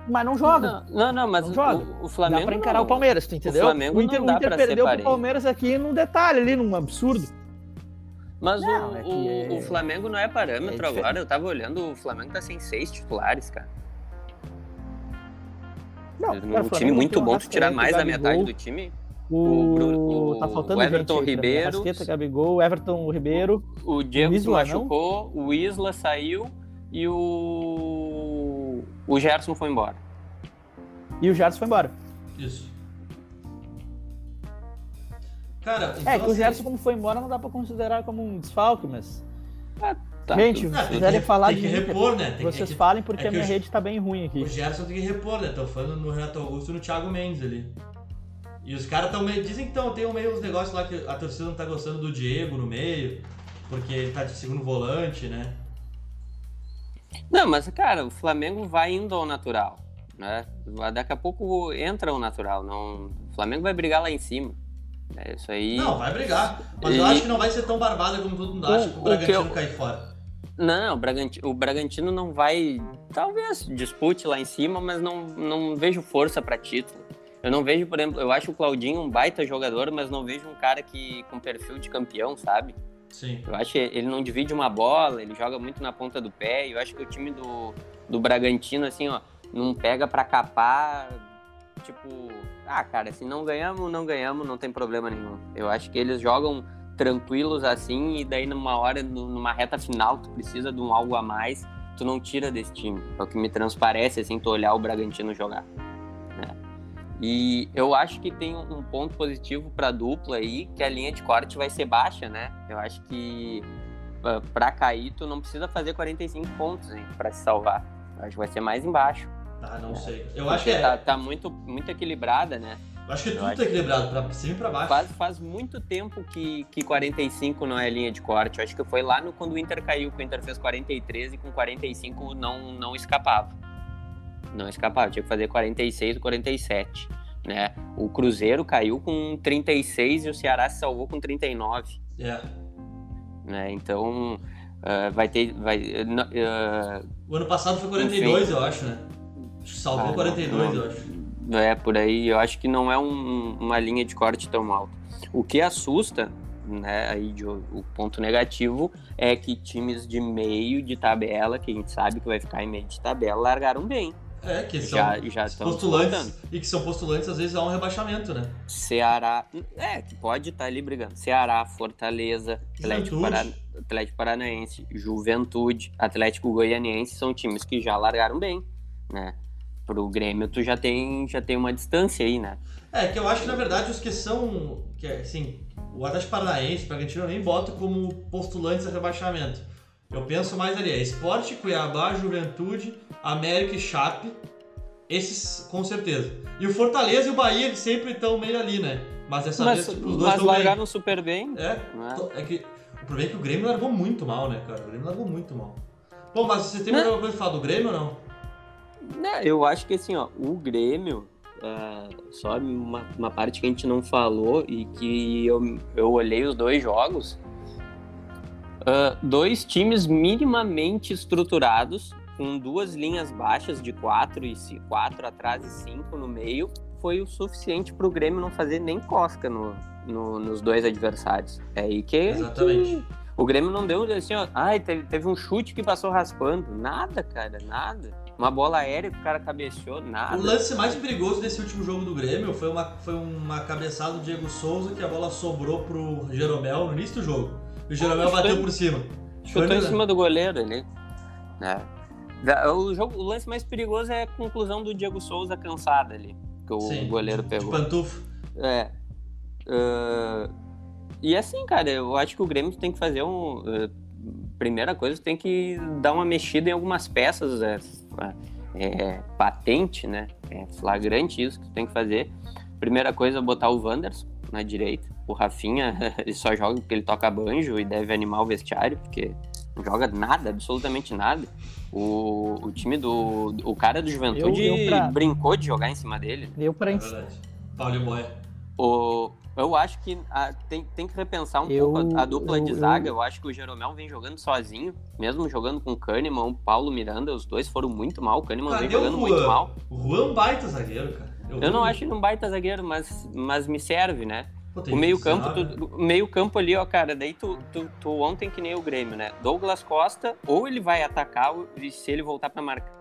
Mas não joga. Não, não, não mas não joga. O, o, Flamengo. Dá pra encarar não. o Palmeiras, tu entendeu? O Flamengo o Inter, o Inter perdeu pro Palmeiras aqui num detalhe ali, num absurdo. Mas não, o, é o, é... o, Flamengo não é parâmetro é agora. Eu tava olhando, o Flamengo tá sem seis titulares, cara. Não, um time muito bom, se tirar mais da metade do time. O, o, o, tá faltando o Everton Ribeiro. Rasqueta, Gabigol, o Everton Ribeiro. O, o Diego o Isla, machucou, não? o Isla saiu e o. O Gerson foi embora. E o Gerson foi embora. Isso. Cara, então, é que o assim, Gerson, como foi embora, não dá pra considerar como um desfalque, mas. Ah, tá. Gente, ah, se quiserem falar tem que de. repor, né? Tem vocês que, falem porque é a minha o, rede tá bem ruim aqui. O Gerson tem que repor, né? Tô falando no Renato Augusto e no Thiago Mendes ali. E os caras tão meio. Dizem que tão, tem meio uns negócios lá que a torcida não tá gostando do Diego no meio, porque ele tá de segundo volante, né? Não, mas, cara, o Flamengo vai indo ao natural, né? Daqui a pouco entra o natural, não... O Flamengo vai brigar lá em cima. É isso aí. Não, vai brigar. Mas e... eu acho que não vai ser tão barbado como todo mundo acha o, que o Bragantino eu... cair fora. Não, o Bragantino, o Bragantino não vai. Talvez dispute lá em cima, mas não, não vejo força para título. Eu não vejo, por exemplo, eu acho o Claudinho um baita jogador, mas não vejo um cara que com perfil de campeão, sabe? Sim. Eu acho que ele não divide uma bola, ele joga muito na ponta do pé. E eu acho que o time do, do Bragantino, assim, ó, não pega pra capar. Tipo, ah, cara, se não ganhamos, não ganhamos, não tem problema nenhum. Eu acho que eles jogam tranquilos assim, e daí numa hora, numa reta final, tu precisa de um algo a mais, tu não tira desse time. É o que me transparece, assim, tu olhar o Bragantino jogar. E eu acho que tem um ponto positivo para a dupla aí, que a linha de corte vai ser baixa, né? Eu acho que uh, para cair tu não precisa fazer 45 pontos para se salvar. Eu acho que vai ser mais embaixo. Ah, não sei. Eu Porque acho que é... tá, tá, muito, muito equilibrada, né? Eu acho que tudo tá equilibrado, para cima e para baixo. Faz, faz muito tempo que, que 45 não é linha de corte. Eu acho que foi lá no, quando o Inter caiu, que o Inter fez 43 e com 45 não, não escapava não escapava, tinha que fazer 46 ou 47. Né? O Cruzeiro caiu com 36 e o Ceará se salvou com 39. É. Né? Então, uh, vai ter. Vai, uh, o ano passado foi 42, enfim. eu acho, né? Salvou ah, 42, não, eu acho. É, por aí, eu acho que não é um, uma linha de corte tão alta. O que assusta, né, aí de, o ponto negativo é que times de meio de tabela, que a gente sabe que vai ficar em meio de tabela, largaram bem. É, que são já, já postulantes. E que são postulantes, às vezes, a um rebaixamento, né? Ceará. É, que pode estar tá ali brigando. Ceará, Fortaleza, Atlético, Paran... Atlético Paranaense, Juventude, Atlético Goianiense são times que já largaram bem, né? Pro Grêmio, tu já tem, já tem uma distância aí, né? É, que eu acho que na verdade os que são. Que, é, assim, o Atlético Paranaense, o Bragantino, eu nem boto como postulantes a rebaixamento. Eu penso mais ali, é Esporte, Cuiabá, Juventude, América e Chape. Esses, com certeza. E o Fortaleza e o Bahia sempre estão meio ali, né? Mas dessa mas, vez, tipo, os dois Mas largaram bem. super bem. É, é. é que, o problema é que o Grêmio largou muito mal, né, cara? O Grêmio largou muito mal. Bom, mas você tem mais alguma coisa pra falar do Grêmio ou não? Não, eu acho que assim, ó, o Grêmio, uh, só uma, uma parte que a gente não falou e que eu, eu olhei os dois jogos, uh, dois times minimamente estruturados, com duas linhas baixas de quatro e quatro atrás e cinco no meio, foi o suficiente para o Grêmio não fazer nem cosca no, no, nos dois adversários. É aí que, Exatamente. Que o Grêmio não deu assim, ó, ai, teve, teve um chute que passou raspando. Nada, cara, nada. Uma bola aérea que o cara cabeceou, nada. O lance mais perigoso desse último jogo do Grêmio foi uma, foi uma cabeçada do Diego Souza que a bola sobrou pro Jeromel no início do jogo. O Jeromel bateu por cima. Chutou em cima do goleiro ali. É. O, jogo, o lance mais perigoso é a conclusão do Diego Souza cansado ali. Que o Sim, goleiro de, pegou. De pantufo. É. Uh, e assim, cara, eu acho que o Grêmio tem que fazer um. Uh, primeira coisa, tem que dar uma mexida em algumas peças. É, é, patente, né? É flagrante isso que tem que fazer. Primeira coisa, botar o Wanderson na direita. O Rafinha, ele só joga porque ele toca banjo e deve animar o vestiário, porque não joga nada, absolutamente nada. O, o time do. O cara do Juventude eu, eu pra... brincou de jogar em cima dele. Eu pra é Paulo Boia. O, eu acho que a, tem, tem que repensar um eu, pouco a, a dupla eu, de zaga. Eu... acho que o Jeromel vem jogando sozinho, mesmo jogando com o Kahneman, o Paulo Miranda, os dois foram muito mal. O Kahneman Cadê vem jogando muito mal. O Juan é um baita zagueiro, cara. Eu, eu não acho ele um baita zagueiro, mas, mas me serve, né? o meio campo, tu, meio campo ali, ó, cara, daí tu, tu, tu, ontem que nem o Grêmio, né? Douglas Costa, ou ele vai atacar, e se ele voltar para marcar,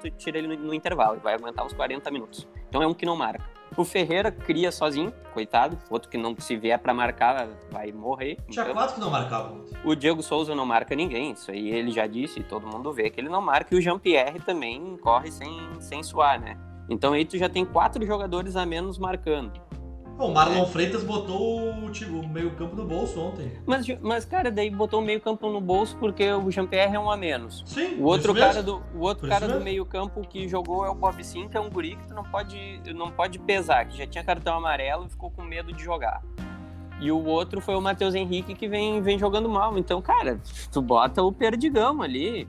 tu tira ele no, no intervalo, vai aguentar uns 40 minutos. Então é um que não marca. O Ferreira cria sozinho, coitado. Outro que não se vier para marcar vai morrer. Tinha então, quatro que não marcavam. O Diego Souza não marca ninguém. Isso aí ele já disse, todo mundo vê que ele não marca. E o Jean-Pierre também corre sem, sem suar, né? Então aí tu já tem quatro jogadores a menos marcando. O Marlon é. Freitas botou o, tipo, o meio campo no bolso ontem. Mas, mas, cara, daí botou o meio campo no bolso porque o Jean-Pierre é um a menos. Sim, o outro cara do O outro cara do meio campo que jogou é o Bob Sim, que é um guri que tu não pode, não pode pesar, que já tinha cartão amarelo e ficou com medo de jogar. E o outro foi o Matheus Henrique, que vem, vem jogando mal. Então, cara, tu bota o Perdigão ali,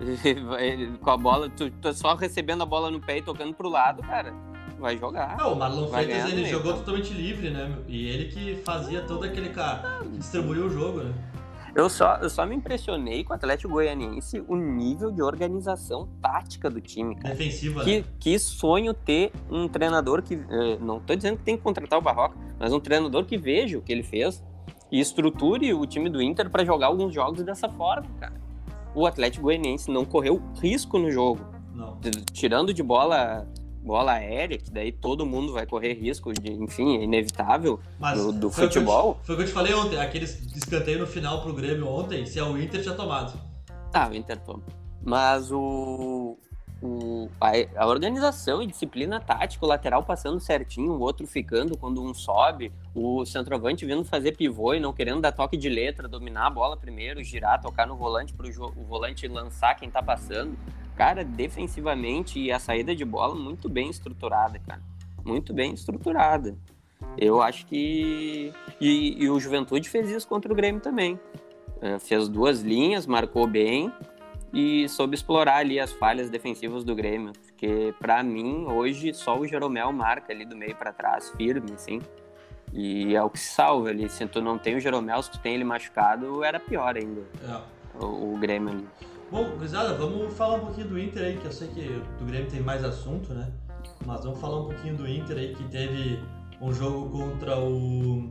com a bola, tu, tu só recebendo a bola no pé e tocando pro lado, cara, vai jogar. Não, o Marlon Freitas ele jogou totalmente livre, né? E ele que fazia todo aquele cara, distribuiu o jogo, né? Eu só, eu só me impressionei com o Atlético Goianiense o nível de organização tática do time, cara. Defensiva. Que, né? que sonho ter um treinador que. Eh, não tô dizendo que tem que contratar o Barroca, mas um treinador que veja o que ele fez e estruture o time do Inter para jogar alguns jogos dessa forma, cara o Atlético Goianiense não correu risco no jogo. Não. Tirando de bola bola aérea, que daí todo mundo vai correr risco, de, enfim, é inevitável Mas do, do foi futebol. O te, foi o que eu te falei ontem, aquele escanteio no final pro Grêmio ontem, se é o Inter tinha tomado. Ah, o Inter toma. Mas o, o, a, a, organização e disciplina tática, o lateral passando certinho, o outro ficando quando um sobe, o centroavante vindo fazer pivô e não querendo dar toque de letra, dominar a bola primeiro, girar, tocar no volante para o volante lançar quem tá passando. Cara, defensivamente e a saída de bola muito bem estruturada, cara. Muito bem estruturada. Eu acho que. E, e o Juventude fez isso contra o Grêmio também. É, fez duas linhas, marcou bem e soube explorar ali as falhas defensivas do Grêmio, porque para mim hoje só o Jeromel marca ali do meio para trás, firme, assim. E é o que se salva ali. Se tu não tem o Jeromel, se tu tem ele machucado, era pior ainda. É. O, o, Grêmio ali. Bom, gurizada, vamos falar um pouquinho do Inter aí, que eu sei que do Grêmio tem mais assunto, né? Mas vamos falar um pouquinho do Inter aí, que teve um jogo contra o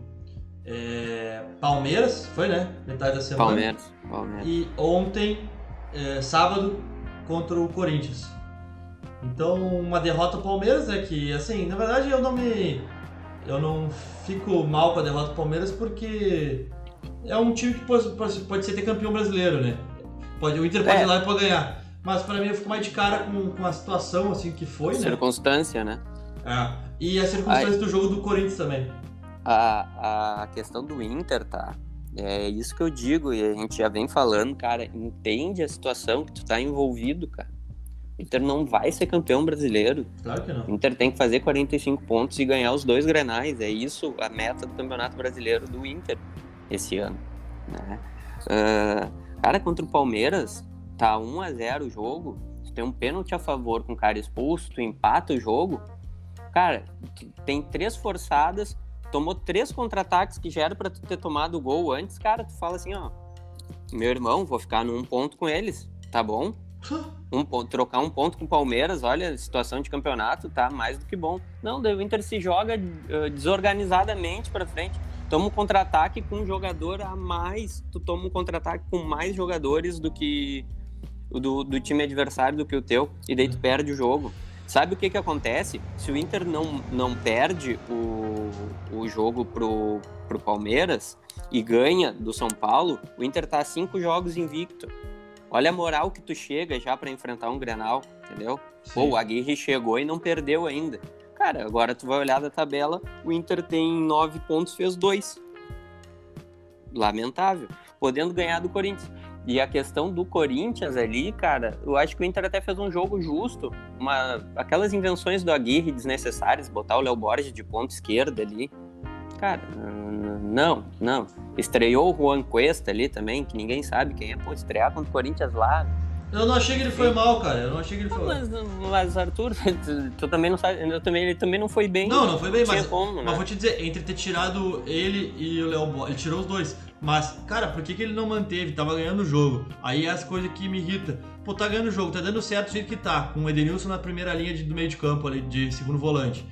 é, Palmeiras, foi, né? Metade da semana. Palmeiras, Palmeiras. E ontem é, sábado contra o Corinthians. Então, uma derrota do Palmeiras é que, assim, na verdade eu não me. Eu não fico mal com a derrota do Palmeiras porque é um time que pode, pode ser ter campeão brasileiro, né? Pode, o Inter pode é. ir lá e pode ganhar. Mas para mim eu fico mais de cara com, com a situação assim que foi, né? Circunstância, né? É. E a circunstância Aí, do jogo do Corinthians também. A, a questão do Inter, tá? É isso que eu digo, e a gente já vem falando, cara, entende a situação que tu tá envolvido, cara. O Inter não vai ser campeão brasileiro. Claro que não. O Inter tem que fazer 45 pontos e ganhar os dois grenais. É isso a meta do Campeonato Brasileiro do Inter esse ano. Né? Uh, cara, contra o Palmeiras, tá 1 a 0 o jogo. Tu tem um pênalti a favor com o cara expulso, tu empata o jogo. Cara, tem três forçadas, tomou três contra-ataques que já era pra tu ter tomado o gol antes. Cara, tu fala assim, ó, meu irmão, vou ficar num ponto com eles, tá bom? Um ponto, trocar um ponto com o Palmeiras, olha, situação de campeonato tá mais do que bom. Não, o Inter se joga uh, desorganizadamente para frente. Toma um contra-ataque com um jogador a mais, tu toma um contra-ataque com mais jogadores do que do, do time adversário do que o teu, e daí tu uhum. perde o jogo. Sabe o que que acontece? Se o Inter não, não perde o, o jogo pro, pro Palmeiras e ganha do São Paulo, o Inter tá cinco jogos invicto. Olha a moral que tu chega já para enfrentar um Grenal, entendeu? Sim. Pô, o Aguirre chegou e não perdeu ainda. Cara, agora tu vai olhar da tabela, o Inter tem nove pontos, fez dois. Lamentável. Podendo ganhar do Corinthians. E a questão do Corinthians ali, cara, eu acho que o Inter até fez um jogo justo. Uma, aquelas invenções do Aguirre desnecessárias, botar o Léo Borges de ponta esquerda ali. Cara, não, não. Estreou o Juan Cuesta ali também, que ninguém sabe quem é. Pô, estrear contra o Corinthians lá. Eu não achei que ele foi mal, cara. Eu não achei que ele foi mas, mas, Arthur, tu, também não sabe. Eu também, ele também não foi bem. Não, não foi bem, mas, como, né? mas vou te dizer, entre ter tirado ele e o Léo Bo... ele tirou os dois. Mas, cara, por que, que ele não manteve? Tava ganhando o jogo. Aí é as coisas que me irritam. Pô, tá ganhando o jogo, tá dando certo do jeito que tá. Com o Edenilson na primeira linha de, do meio de campo ali, de segundo volante.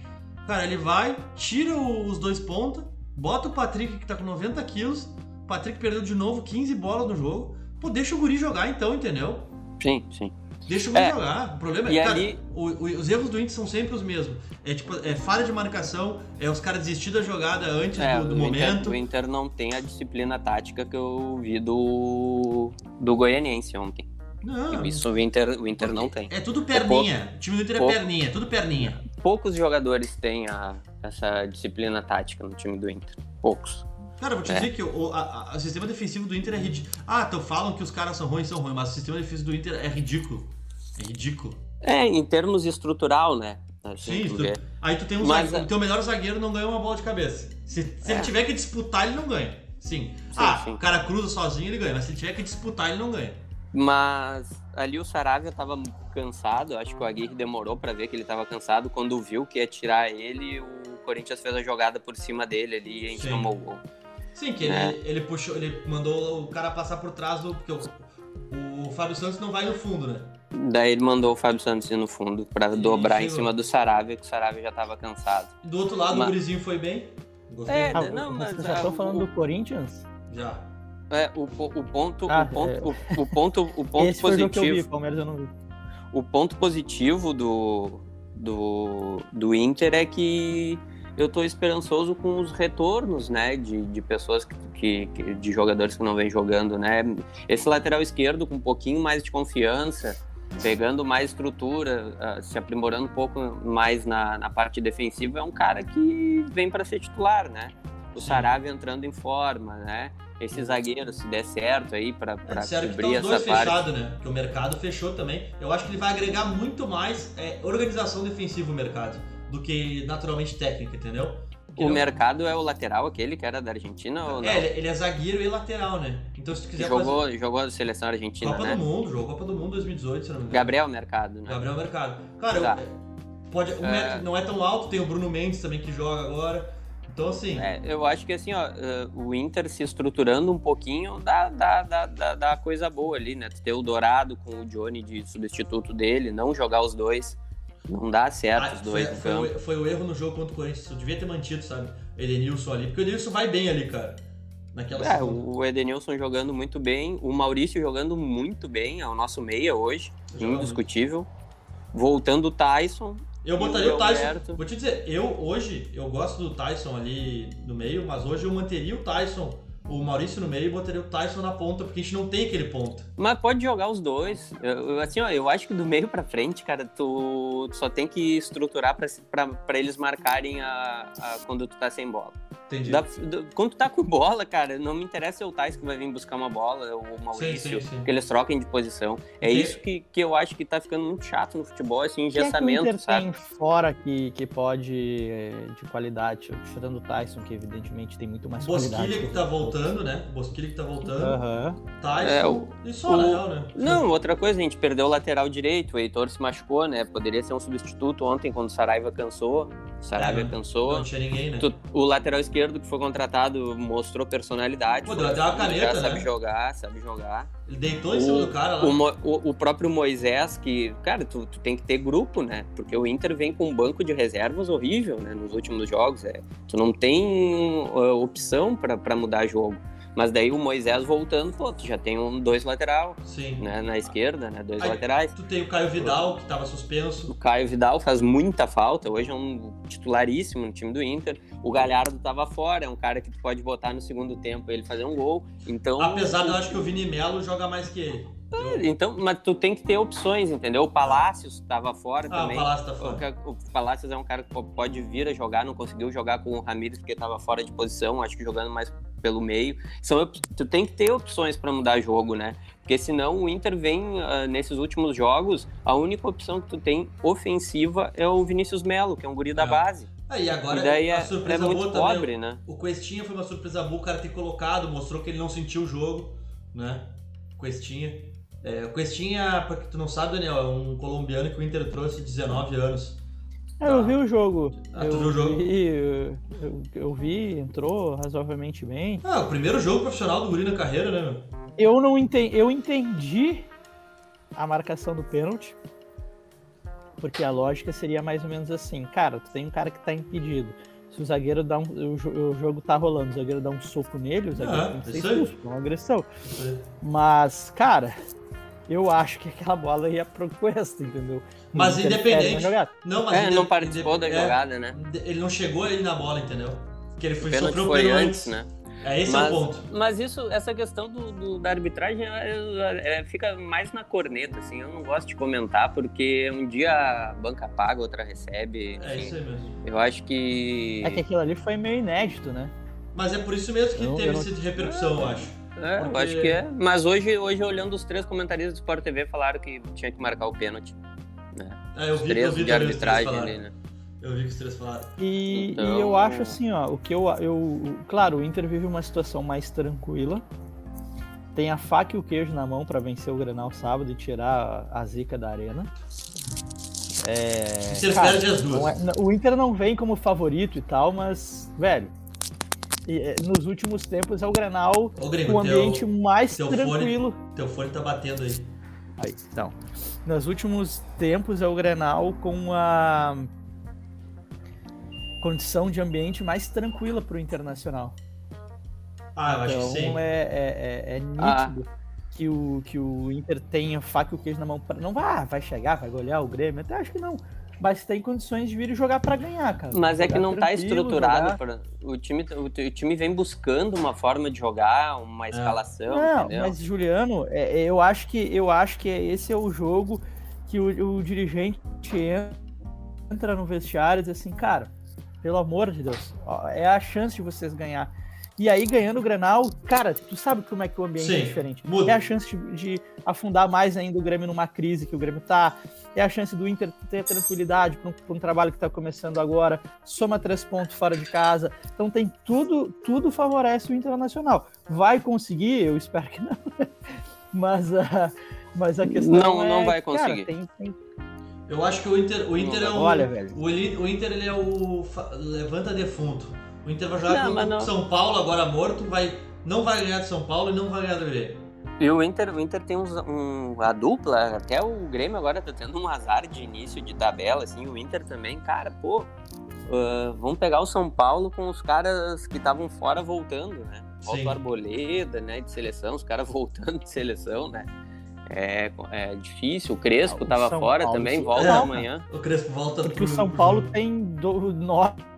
Cara, ele vai, tira os dois pontas Bota o Patrick que tá com 90 quilos. O Patrick perdeu de novo 15 bolas no jogo. Pô, deixa o Guri jogar então, entendeu? Sim, sim. Deixa o é, jogar. O problema é, cara, ali... os erros do Inter são sempre os mesmos. É tipo, é falha de marcação, é os caras desistir da jogada antes é, do, do momento. Inter, o Inter não tem a disciplina tática que eu vi do, do Goianiense ontem. Não. Isso o Inter, o Inter não tem. É tudo perninha. É pouco, o time do Inter é pouco, perninha, é tudo perninha. Poucos jogadores têm a, essa disciplina tática no time do Inter. Poucos. Cara, vou te é. dizer que o, a, a, o sistema defensivo do Inter é ridículo. Ah, então falam que os caras são ruins, são ruins, mas o sistema defensivo do Inter é ridículo. É ridículo. É, em termos estrutural, né? Assim, Sim, tu, aí tu tem um mas, zagueiro, o teu melhor zagueiro não ganha uma bola de cabeça. Se, se é. ele tiver que disputar, ele não ganha. Sim. sim ah, sim. o cara cruza sozinho, ele ganha, mas se ele tiver que disputar, ele não ganha. Mas ali o Saravia tava cansado, acho que o Aguirre demorou para ver que ele tava cansado. Quando viu que ia tirar ele, o Corinthians fez a jogada por cima dele ali e a gente Sim. tomou o gol. Sim, que é. ele, ele puxou, ele mandou o cara passar por trás do. Porque o, o Fábio Santos não vai no fundo, né? Daí ele mandou o Fábio Santos ir no fundo para dobrar em cima do Saravia, que o Saravia já tava cansado. Do outro lado, mas... o Gurizinho foi bem. Gostei. É, ah, não, mas. Você já tô falando o... do Corinthians? Já. É, o, o ponto, ah, o ponto, é. o, o, ponto, o ponto Esse positivo. Foi o que eu vi, Palmeiras eu não vi. O ponto positivo do, do, do Inter é que eu estou esperançoso com os retornos, né, de, de pessoas que, que, de jogadores que não vêm jogando, né. Esse lateral esquerdo com um pouquinho mais de confiança, pegando mais estrutura, uh, se aprimorando um pouco mais na, na parte defensiva, é um cara que vem para ser titular, né. O Saravia entrando em forma, né esse zagueiro, se der certo aí para é, cobrir essa dois parte. fechado, né? Que o mercado fechou também. Eu acho que ele vai agregar muito mais é, organização defensiva o mercado do que naturalmente técnica, entendeu? O mercado é o lateral, aquele que era da Argentina ou não? É, ele é zagueiro e lateral, né? Então se tu quiser jogou, fazer... Jogou a seleção argentina, Copa né? do Mundo, jogou Copa do Mundo 2018, se não me engano. Gabriel Mercado, né? Gabriel Mercado. Cara, tá. eu, pode, o é... não é tão alto, tem o Bruno Mendes também que joga agora. Então, assim. É, eu acho que assim, ó, uh, o Inter se estruturando um pouquinho dá, dá, dá, dá coisa boa ali, né? Ter o Dourado com o Johnny de substituto dele, não jogar os dois. Não dá certo ah, os dois. Foi, foi, o, foi, o, erro no jogo contra o Corinthians. Eu devia ter mantido, sabe? Edenilson ali. Porque o Edenilson vai bem ali, cara. Naquela é, o Edenilson jogando muito bem, o Maurício jogando muito bem, é o nosso meia hoje, indiscutível. Voltando o Tyson, eu botaria o, Tyson. Vou te dizer, eu hoje, eu gosto do Tyson ali no meio, mas hoje eu manteria o Tyson, o Maurício no meio e botaria o Tyson na ponta, porque a gente não tem aquele ponto. Mas pode jogar os dois. Eu, assim, ó, eu acho que do meio pra frente, cara, tu, só tem que estruturar pra eles marcarem a, a, quando tu tá sem bola. Entendi. Da, da, quando tu tá com bola, cara, não me interessa o Tais que vai vir buscar uma bola, ou o Maurício, sim, sim, sim. que eles troquem de posição. É isso que, que eu acho que tá ficando muito chato no futebol, esse engessamento, Quem é que sabe? tem fora que, que pode, eh, de qualidade, tirando o Tyson, que evidentemente tem muito mais Bosquilha qualidade. que tá voltando, né? Bosquilha que tá voltando. Uhum. Tyson é, o, e só, o, na real, né? Não, outra coisa, a gente perdeu o lateral direito, o Heitor se machucou, né? Poderia ser um substituto ontem, quando o Saraiva cansou. O Saraiva é, cansou. Não tinha ninguém, né? Tu, o lateral esquerdo que foi contratado mostrou personalidade. Pô, deu até uma caneta, né? Sabe jogar, sabe jogar. Ele deitou em cima do cara lá. O, o, o, próprio Moisés, que, cara, tu, tu tem que ter grupo, né? Porque o Inter vem com um banco de reservas horrível, né? Nos últimos jogos. É, tu não tem uh, opção para mudar jogo. Mas daí o Moisés voltando, pô, tu já tem um, dois lateral, Sim. né, na esquerda, né, dois Aí, laterais. Tu tem o Caio Vidal, que tava suspenso. O Caio Vidal faz muita falta, hoje é um titularíssimo no time do Inter. O Galhardo tava fora, é um cara que tu pode botar no segundo tempo ele fazer um gol. Então, apesar de eu acho que o Vini Melo joga mais que ele. É, então, mas tu tem que ter opções, entendeu? O Palácios estava fora ah, também. O Palácio tá fora. O, o Palácios é um cara que pode vir a jogar, não conseguiu jogar com o Ramires porque estava fora de posição, acho que jogando mais pelo meio. São, tu tem que ter opções para mudar jogo, né? Porque senão o Inter vem uh, nesses últimos jogos, a única opção que tu tem ofensiva é o Vinícius Melo, que é um guri da é. base. Ah, e agora e daí a é, surpresa é muito boa pobre, também. né? O Questinha foi uma surpresa boa, o cara ter colocado, mostrou que ele não sentiu o jogo, né? Questinha. É, o Questinha, pra que tu não sabe, Daniel, é um colombiano que o Inter trouxe 19 anos. É, eu vi o jogo. Ah, eu tu viu o jogo? Vi, eu, eu, eu, vi, entrou razoavelmente bem. Ah, o primeiro jogo profissional do Guri na carreira, né, meu? Eu não entendi. Eu entendi a marcação do pênalti. Porque a lógica seria mais ou menos assim, cara, tu tem um cara que tá impedido. Se o zagueiro dá um. O, o jogo tá rolando, o zagueiro dá um soco nele, o zagueiro ah, tem que ser expulso, uma agressão. Mas, cara, eu acho que aquela bola ia pro Cuesta, entendeu? Mas não independente. Não, mas é, não participou da jogada, é, né? Ele não chegou aí na bola, entendeu? Que ele foi sofreu foi antes, né? É esse mas, é o ponto. Mas isso, essa questão do, do da arbitragem é, é, fica mais na corneta, assim. Eu não gosto de comentar porque um dia a banca paga, outra recebe. Enfim, é isso aí mesmo. Eu acho que. É que aquilo ali foi meio inédito, né? Mas é por isso mesmo que eu, teve essa não... repercussão, eu acho. É, porque... eu acho que é. Mas hoje, hoje, olhando os três comentaristas do Sport TV, falaram que tinha que marcar o pênalti. Né? É, eu os vi, três eu vi de arbitragem ali, né? Eu vi que os três falaram. E, então... e eu acho assim, ó, o que eu, eu. Claro, o Inter vive uma situação mais tranquila. Tem a faca e o queijo na mão para vencer o Granal sábado e tirar a zica da arena. É, cara, as duas. É, o Inter não vem como favorito e tal, mas, velho, nos últimos tempos é o Granal Ô, com o ambiente teu, mais teu tranquilo. Fone, teu fone tá batendo aí. Aí, então. Nos últimos tempos é o Grenal com a condição de ambiente mais tranquila para o Internacional. Ah, eu acho então, que sim. É, é, é, é nítido ah. que, o, que o Inter tenha faca e o queijo na mão. Pra, não vai, vai chegar, vai golear o Grêmio. Até acho que não mas tem condições de vir jogar para ganhar, cara. Mas é que não tá estruturado. Pra... O, time, o, time vem buscando uma forma de jogar, uma é. escalação. Não, entendeu? mas Juliano, é, é, eu acho que eu acho que esse é o jogo que o, o dirigente entra no vestiário e diz assim, cara, pelo amor de Deus, ó, é a chance de vocês ganhar. E aí, ganhando o Grenal, cara, tu sabe como é que o ambiente é Sim, é diferente. Muda. É a chance de, de, afundar mais ainda o Grêmio numa crise que o Grêmio tá. É a chance do Inter ter tranquilidade para um, um, trabalho que tá começando agora. Soma três pontos fora de casa. Então tem tudo, tudo favorece o Internacional. Vai conseguir? Eu espero que não. mas, a, mas a questão não, é, não vai conseguir. Cara, tem, tem... Eu acho que o Inter, o Inter é o. Olha, velho. O, o Inter ele é o. Levanta defunto. O Inter vai jogar não, com o São Paulo agora morto, vai, não vai ganhar de São Paulo e não vai ganhar do Grêmio. E o Inter, o Inter tem uns, um, a dupla, até o Grêmio agora tá tendo um azar de início de tabela, assim, o Inter também, cara, pô, uh, vamos pegar o São Paulo com os caras que estavam fora voltando, né? Volta o Arboleda, né, de seleção, os caras voltando de seleção, né? É, é difícil, o Crespo ah, o tava São fora Paulo, também, volta é, amanhã. O Crespo volta Porque pro... o São Paulo tem do, nove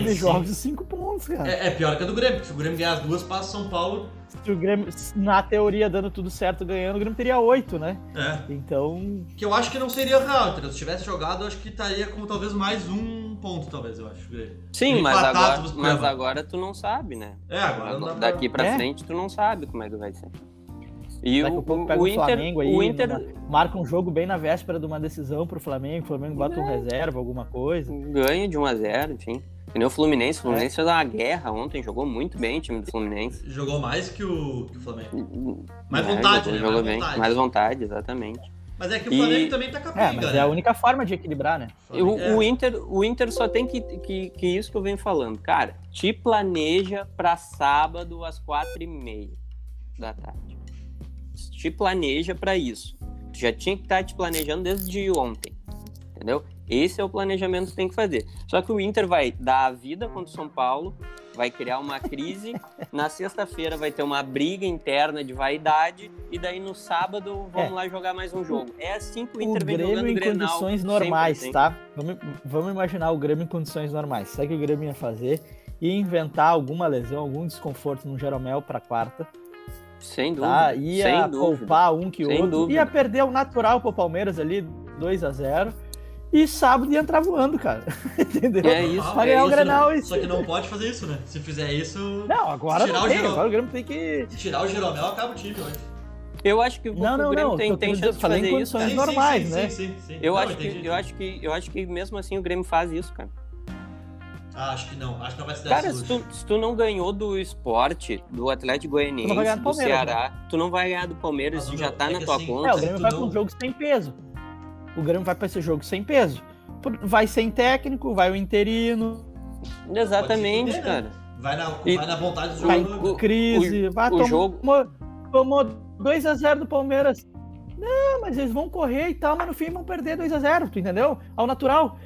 nove jogos e cinco pontos, cara. É, é, pior que a do Grêmio, porque se o Grêmio ganhar as duas, passa São Paulo. Se o Grêmio, na teoria, dando tudo certo, ganhando, o Grêmio teria oito, né? É. Então. Que eu acho que não seria real, entendeu? Se tivesse jogado, eu acho que estaria como talvez mais um. ponto, talvez, eu acho. Sim, mas agora, mas agora tu não sabe, né? É, agora não Daqui pra, pra é? frente tu não sabe como é que vai ser. E Daqui o, a pouco pega o, o Inter, Flamengo aí, o Inter numa- marca um jogo bem na véspera de uma decisão pro Flamengo, o Flamengo bota um reserva, alguma coisa. ganha de 1 a 0 enfim. Que nem o Fluminense. O É. Fluminense fez uma guerra ontem, jogou muito bem o time do Fluminense. Jogou mais que o, que o Flamengo. Mais É, vontade, jogou, né? jogou Mais bem. vontade. Mais vontade, exatamente. Mas é que o E- Flamengo também tá capenga, É, mas né? é a única forma de equilibrar, né? E o, É. o Inter, o Inter só tem que, que, que isso que eu venho falando. Cara, te planeja pra sábado às quatro e meia da tarde. Te planeja pra isso. Tu já tinha que estar te planejando desde ontem. Entendeu? Esse é o planejamento que tem que fazer. Só que o Inter vai dar a vida contra o São Paulo, vai criar uma crise. Na sexta-feira vai ter uma briga interna de vaidade. E daí no sábado vamos É. lá jogar mais um jogo. É assim que o O Inter vem Grêmio em Grenal. condições sempre normais, assim. tá? Vamos, vamos imaginar o Grêmio em condições normais. Sabe o que o Grêmio ia fazer? Ia inventar alguma lesão, algum desconforto no Jeromel pra quarta, Sem dúvida. tá? Ia sem dúvida. poupar um que Sem outro. dúvida. Ia perder o natural pro Palmeiras ali, 2 a 0 E sábado ia entrar voando, cara. Entendeu? É isso. Ah, Vai ganhar o isso Grenal não- e- Só que não pode fazer isso, né? Se fizer isso, Não, agora Tirar não o tem. Jeromel. Agora o Grêmio tem que. se tirar o Jeromel, acaba o time hoje. Eu acho que o, Não, o não, Grêmio não, tem, tem chance de fazer isso. condições cara. normais, sim, né? Sim, sim, sim. Eu, Não, acho que, entendi. eu, acho que, eu acho que mesmo assim o Grêmio faz isso, cara. Ah, acho que não. Acho que não vai se dar Cara, se tu, se tu não ganhou do esporte, do Atlético Goianiense, do do Palmeiras, né? Ceará, tu não vai ganhar do Palmeiras, tu ô, já tá é na tua assim, conta. É, o se Grêmio vai não- com um jogo sem peso. O Grêmio vai pra esse jogo sem peso. Vai sem técnico, vai o interino, Exatamente, fuder, né? cara. Vai na, E- vai na vontade do vai jogador. o- crise, vai o tomar. jogo- Tomou 2x0 do Palmeiras. Não, mas eles vão correr e tal, mas no fim vão perder 2x0, tu entendeu? Ao natural.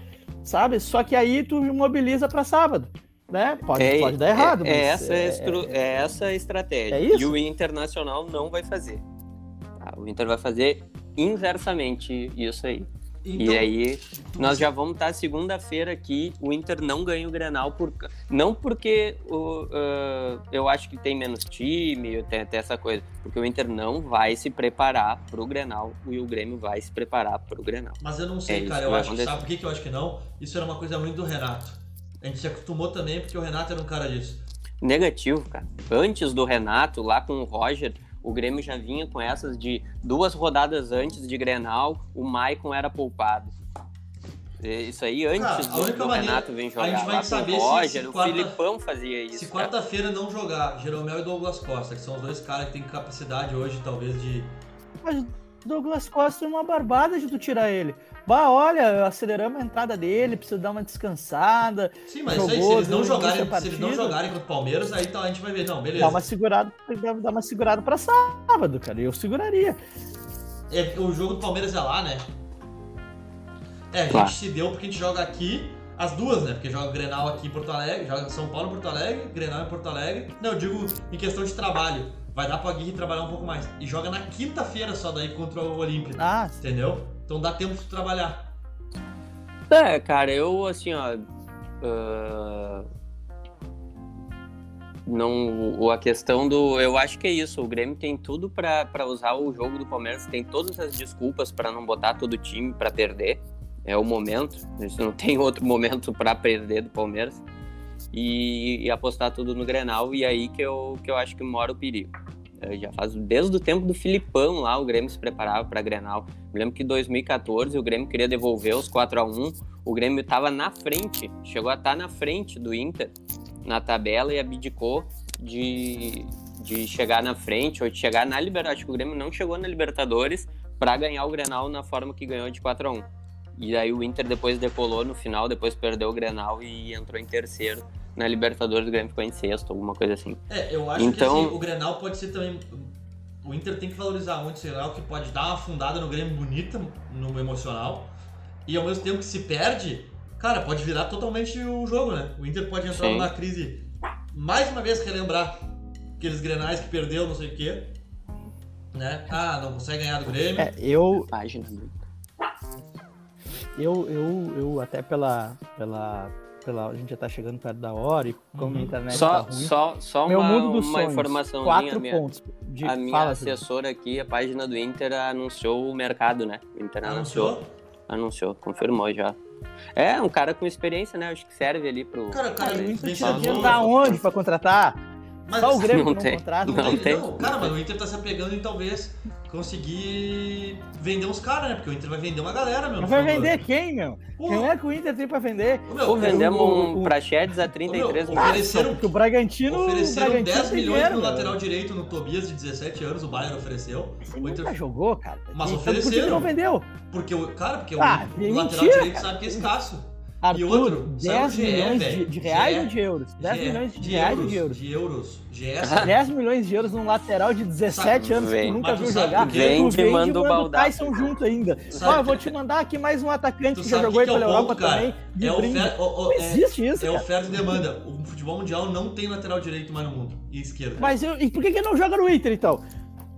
Sabe? Só que aí tu mobiliza pra sábado. Né? Pode, É, pode dar errado. É, mas é essa, é- estru- é essa a estratégia. É isso? E o Internacional não vai fazer. tá? O Inter vai fazer inversamente isso aí. Então, E aí, nós já vamos estar segunda-feira aqui. O Inter não ganha o Grenal, por, não porque o, ah, eu acho que tem menos time, tem, tem essa coisa. Porque o Inter não vai se preparar pro Grenal e o Grêmio vai se preparar pro Grenal. Mas eu não É sei, isso cara. Eu acho acontecer. sabe por que, que eu acho que não? Isso era uma coisa muito do Renato. A gente se acostumou também porque o Renato era um cara disso. Negativo, cara. Antes do Renato, lá com o Roger, o Grêmio já vinha com essas de duas rodadas antes de Grenal, o Maicon era poupado. É, Isso aí antes Cara, a do, do maneira- Renato vir a gente jogar vai saber o se- Roger, se o quarta- Filipão fazia isso. Se quarta-feira não jogar Jeromel e Douglas Costa, que são os dois caras que têm capacidade hoje, talvez, de. Mas Douglas Costa é uma barbada de tu tirar ele. Bah, olha, aceleramos a entrada dele, precisa dar uma descansada. Sim, mas isso aí, se Jogou, eles não jogarem, se eles não jogarem contra o Palmeiras, aí tá, a gente vai ver. Não, beleza. Dá uma segurada, dá uma segurada pra sábado, cara. Eu seguraria. É, o jogo do Palmeiras é lá, né? É, a gente Claro. se deu porque a gente joga aqui as duas, né? Porque joga Grenal aqui em Porto Alegre, joga São Paulo em Porto Alegre, Grenal em Porto Alegre. Não, eu digo em questão de trabalho. Vai dar pro Aguirre trabalhar um pouco mais. E joga na quinta-feira só daí contra o Olímpia. Ah, Entendeu? Então dá tempo de trabalhar. É, cara, eu assim, ó. ah, não, a questão do. Eu acho que é isso. O Grêmio tem tudo pra usar o jogo do Palmeiras, tem todas as desculpas pra não botar todo o time pra perder. É o momento. Gente não tem outro momento pra perder do Palmeiras. E, e apostar tudo no Grenal. E aí que eu, que eu acho que mora o perigo. Já faz desde o tempo do Filipão lá, o Grêmio se preparava pra Grenal. Lembro que em 2014 o Grêmio queria devolver os 4 a 1 O Grêmio estava na frente, chegou a estar na frente do Inter na tabela e abdicou de, de chegar na frente ou de chegar na Libertadores. Acho que o Grêmio não chegou na Libertadores para ganhar o Grenal na forma que ganhou de 4 a 1 E aí o Inter depois decolou no final, depois perdeu o Grenal e entrou em terceiro. Na Libertadores o Grêmio ficou em sexto, alguma coisa assim. É, eu acho Então- que assim, o Grenal pode ser também. O Inter tem que valorizar muito esse Grenal, que pode dar uma afundada no Grêmio bonita no emocional. E ao mesmo tempo que se perde, cara, pode virar totalmente o jogo, né? O Inter pode entrar Sim. numa crise. Mais uma vez relembrar aqueles grenais que perdeu, não sei o quê. Né? Ah, não consegue ganhar do Grêmio. é, eu, Página eu, eu, eu até pela, pela, pela. A gente já tá chegando perto da hora e como Uhum. a internet tá Só, ruim. só, só Meu uma, mundo dos uma sonhos. informaçãozinha. Quatro a minha, pontos. De, a minha fala, assessora aqui, a página do Inter anunciou o mercado, né? O Inter anunciou. Anunciou? Anunciou, confirmou já. É, um cara com experiência, né? Acho que serve ali pro. Cara, cara, o Inter tinha tá onde pra contratar? Mas Só o Grêmio não, não tem, contrata. Não, não, tem. Não, cara, mas o Inter tá se apegando em talvez conseguir vender uns caras, né? Porque o Inter vai vender uma galera, meu. Mas vai vender quem, meu? Quem é que o Inter tem pra vender? Meu, Pô, vendemos um Prachedes a 33 milhões. Ofereceram, porque o Bragantino. Ofereceram o Bragantino 10 milhões dinheiro, no lateral direito no Tobias de 17 anos, o Bayern ofereceu. Você o Inter nunca jogou, cara. Mas ofereceram. Por que não vendeu? Porque, cara, porque ah, o, o lateral direito cara. sabe que é escasso. Arthur, e outro, 10 milhões de, de, reais ou de euros? 10 milhões de, de reais euros, ou de euros? De euros. GS. 10 milhões de euros num lateral de 17 anos que tu nunca viu jogar. Vende, tu manda o Tyson junto ainda. Ó, eu vou te mandar aqui mais um atacante que já jogou aí pela é Europa ponto, também. É oferta, não existe isso, É oferta e demanda. O futebol mundial não tem lateral direito mais no mundo. E esquerda. Mas eu, e por que, que não joga no Inter, então?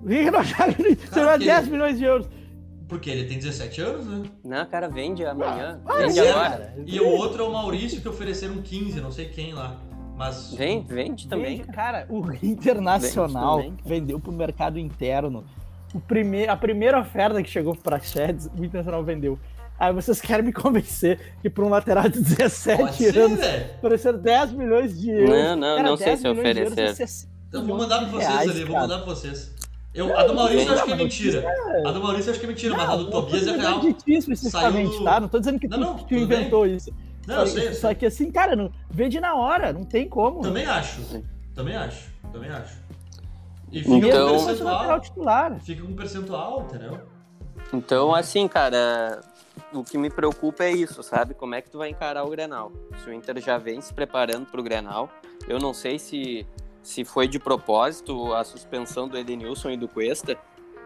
Por que, que não joga no Inter? Você vai 10 milhões de euros. Porque ele tem 17 anos, né? Não, cara, vende amanhã. Ah, vende é, agora. E o outro é o Maurício, que ofereceram 15, não sei quem lá. Mas. Vem, vende também. Vende, cara, o Internacional vende vendeu pro mercado interno. O primeir, a primeira oferta que chegou para Sheds, o Internacional vendeu. Aí vocês querem me convencer que para um lateral de 17 anos ofereceram 10 milhões de euros. Não, não, cara, não sei se oferecer. É então vou mandar para vocês reais, ali, vou mandar para vocês. Eu, a do Maurício eu acho que é mentira. A do Maurício eu acho que é mentira, mas a do Tobias é real. É difícil especificamente, tá? Não tô dizendo que tu, não, tu inventou bem. isso. Não, só, eu sei, só que assim, cara, não, vende na hora, não tem como. Também acho. Também acho. Também acho. E fica então, com um percentual. Titular. Fica com um percentual, entendeu? Então, assim, cara, o que me preocupa é isso, sabe? Como é que tu vai encarar o Grenal? Se o Inter já vem se preparando pro Grenal, eu não sei se se foi de propósito a suspensão do Edenilson e do Cuesta,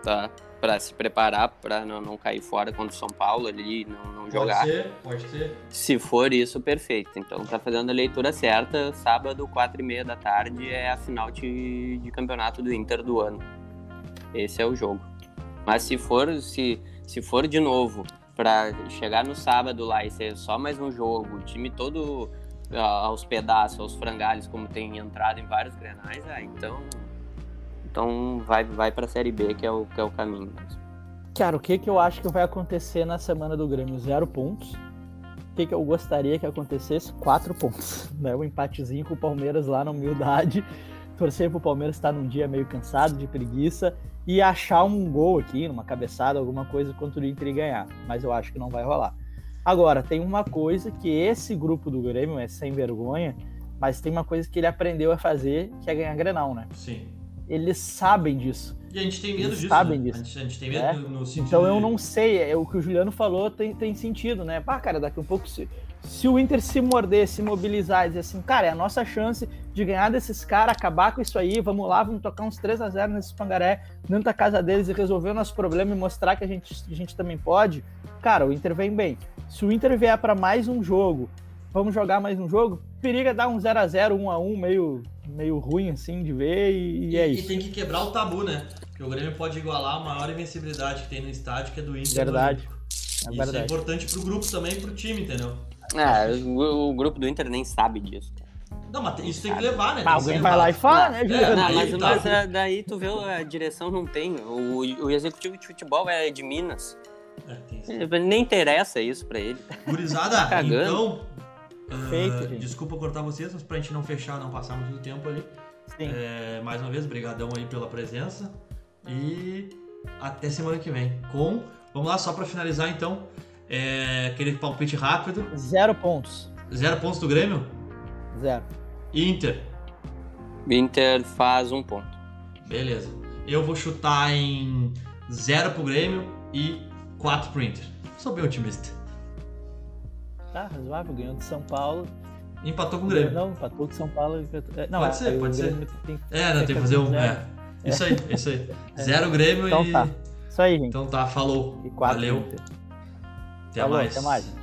tá? Para se preparar para não, não cair fora contra o São Paulo ali, não, não jogar. Pode ser, pode ser. Se for isso, perfeito. Então tá fazendo a leitura certa. Sábado, quatro e meia da tarde, é a final de, de campeonato do Inter do ano. Esse é o jogo. Mas se for, se, se for de novo para chegar no sábado lá e ser só mais um jogo, o time todo aos pedaços, aos frangalhos, como tem entrado em vários grenais, ah, então, então vai, vai para a Série B, que é o, que é o caminho. Cara, o que, que eu acho que vai acontecer na semana do Grêmio? Zero pontos. O que, que eu gostaria que acontecesse? Quatro pontos. Né? Um empatezinho com o Palmeiras lá na humildade. Torcer pro Palmeiras estar num dia meio cansado, de preguiça, e achar um gol aqui, numa cabeçada, alguma coisa contra o Inter e ganhar. Mas eu acho que não vai rolar. Agora, tem uma coisa que esse grupo do Grêmio é sem vergonha, mas tem uma coisa que ele aprendeu a fazer, que é ganhar Grenal, né? Sim. Eles sabem disso. E a gente tem medo Eles disso. sabem né? disso. A gente, a gente tem medo é? no sentido Então eu não sei, é, o que o Juliano falou tem, tem sentido, né? Pá, cara, daqui um pouco se, se o Inter se morder, se mobilizar e dizer assim, cara, é a nossa chance de ganhar desses caras, acabar com isso aí, vamos lá, vamos tocar uns 3 a 0 nesse pangaré, dentro da casa deles e resolver o nosso problema e mostrar que a gente, a gente também pode, cara, o Inter vem bem. Se o Inter vier para mais um jogo, vamos jogar mais um jogo, periga dar um 0 a 0 1 a 1 meio, meio ruim assim de ver e, e é isso. E tem que quebrar o tabu, né? Porque o Grêmio pode igualar a maior invencibilidade que tem no estádio, que é do Inter. Verdade. É isso verdade. é importante pro grupo também, pro time, entendeu? É, o, o, grupo do Inter nem sabe disso. Não, mas isso tem que levar, né? Mas alguém vai lá e fala, né, Juliano? É, mas, mas é, daí tu vê a direção não tem. O, o executivo de futebol é de Minas. É, Nem interessa isso pra ele. Gurizada, tá então. Uh, desculpa cortar vocês, mas pra gente não fechar, não passar muito tempo ali. É, mais uma vez, brigadão aí pela presença. E até semana que vem. Com. Vamos lá, só pra finalizar então. É, aquele palpite rápido. Zero pontos. Zero pontos do Grêmio? Zero. Inter. Inter faz um ponto. Beleza. Eu vou chutar em zero pro Grêmio e 4 pro Inter. Sou bem otimista. Tá, razoável. Ganhou de São Paulo. Empatou com o Grêmio. Não, empatou com São Paulo. É, não, pode ser, pode ser. Tem, é, não, tem que fazer um. É. Isso aí, isso aí. É. Zero Grêmio então, e. Tá. Isso aí, gente. Então tá, falou. Valeu. Até falou, mais. Até mais.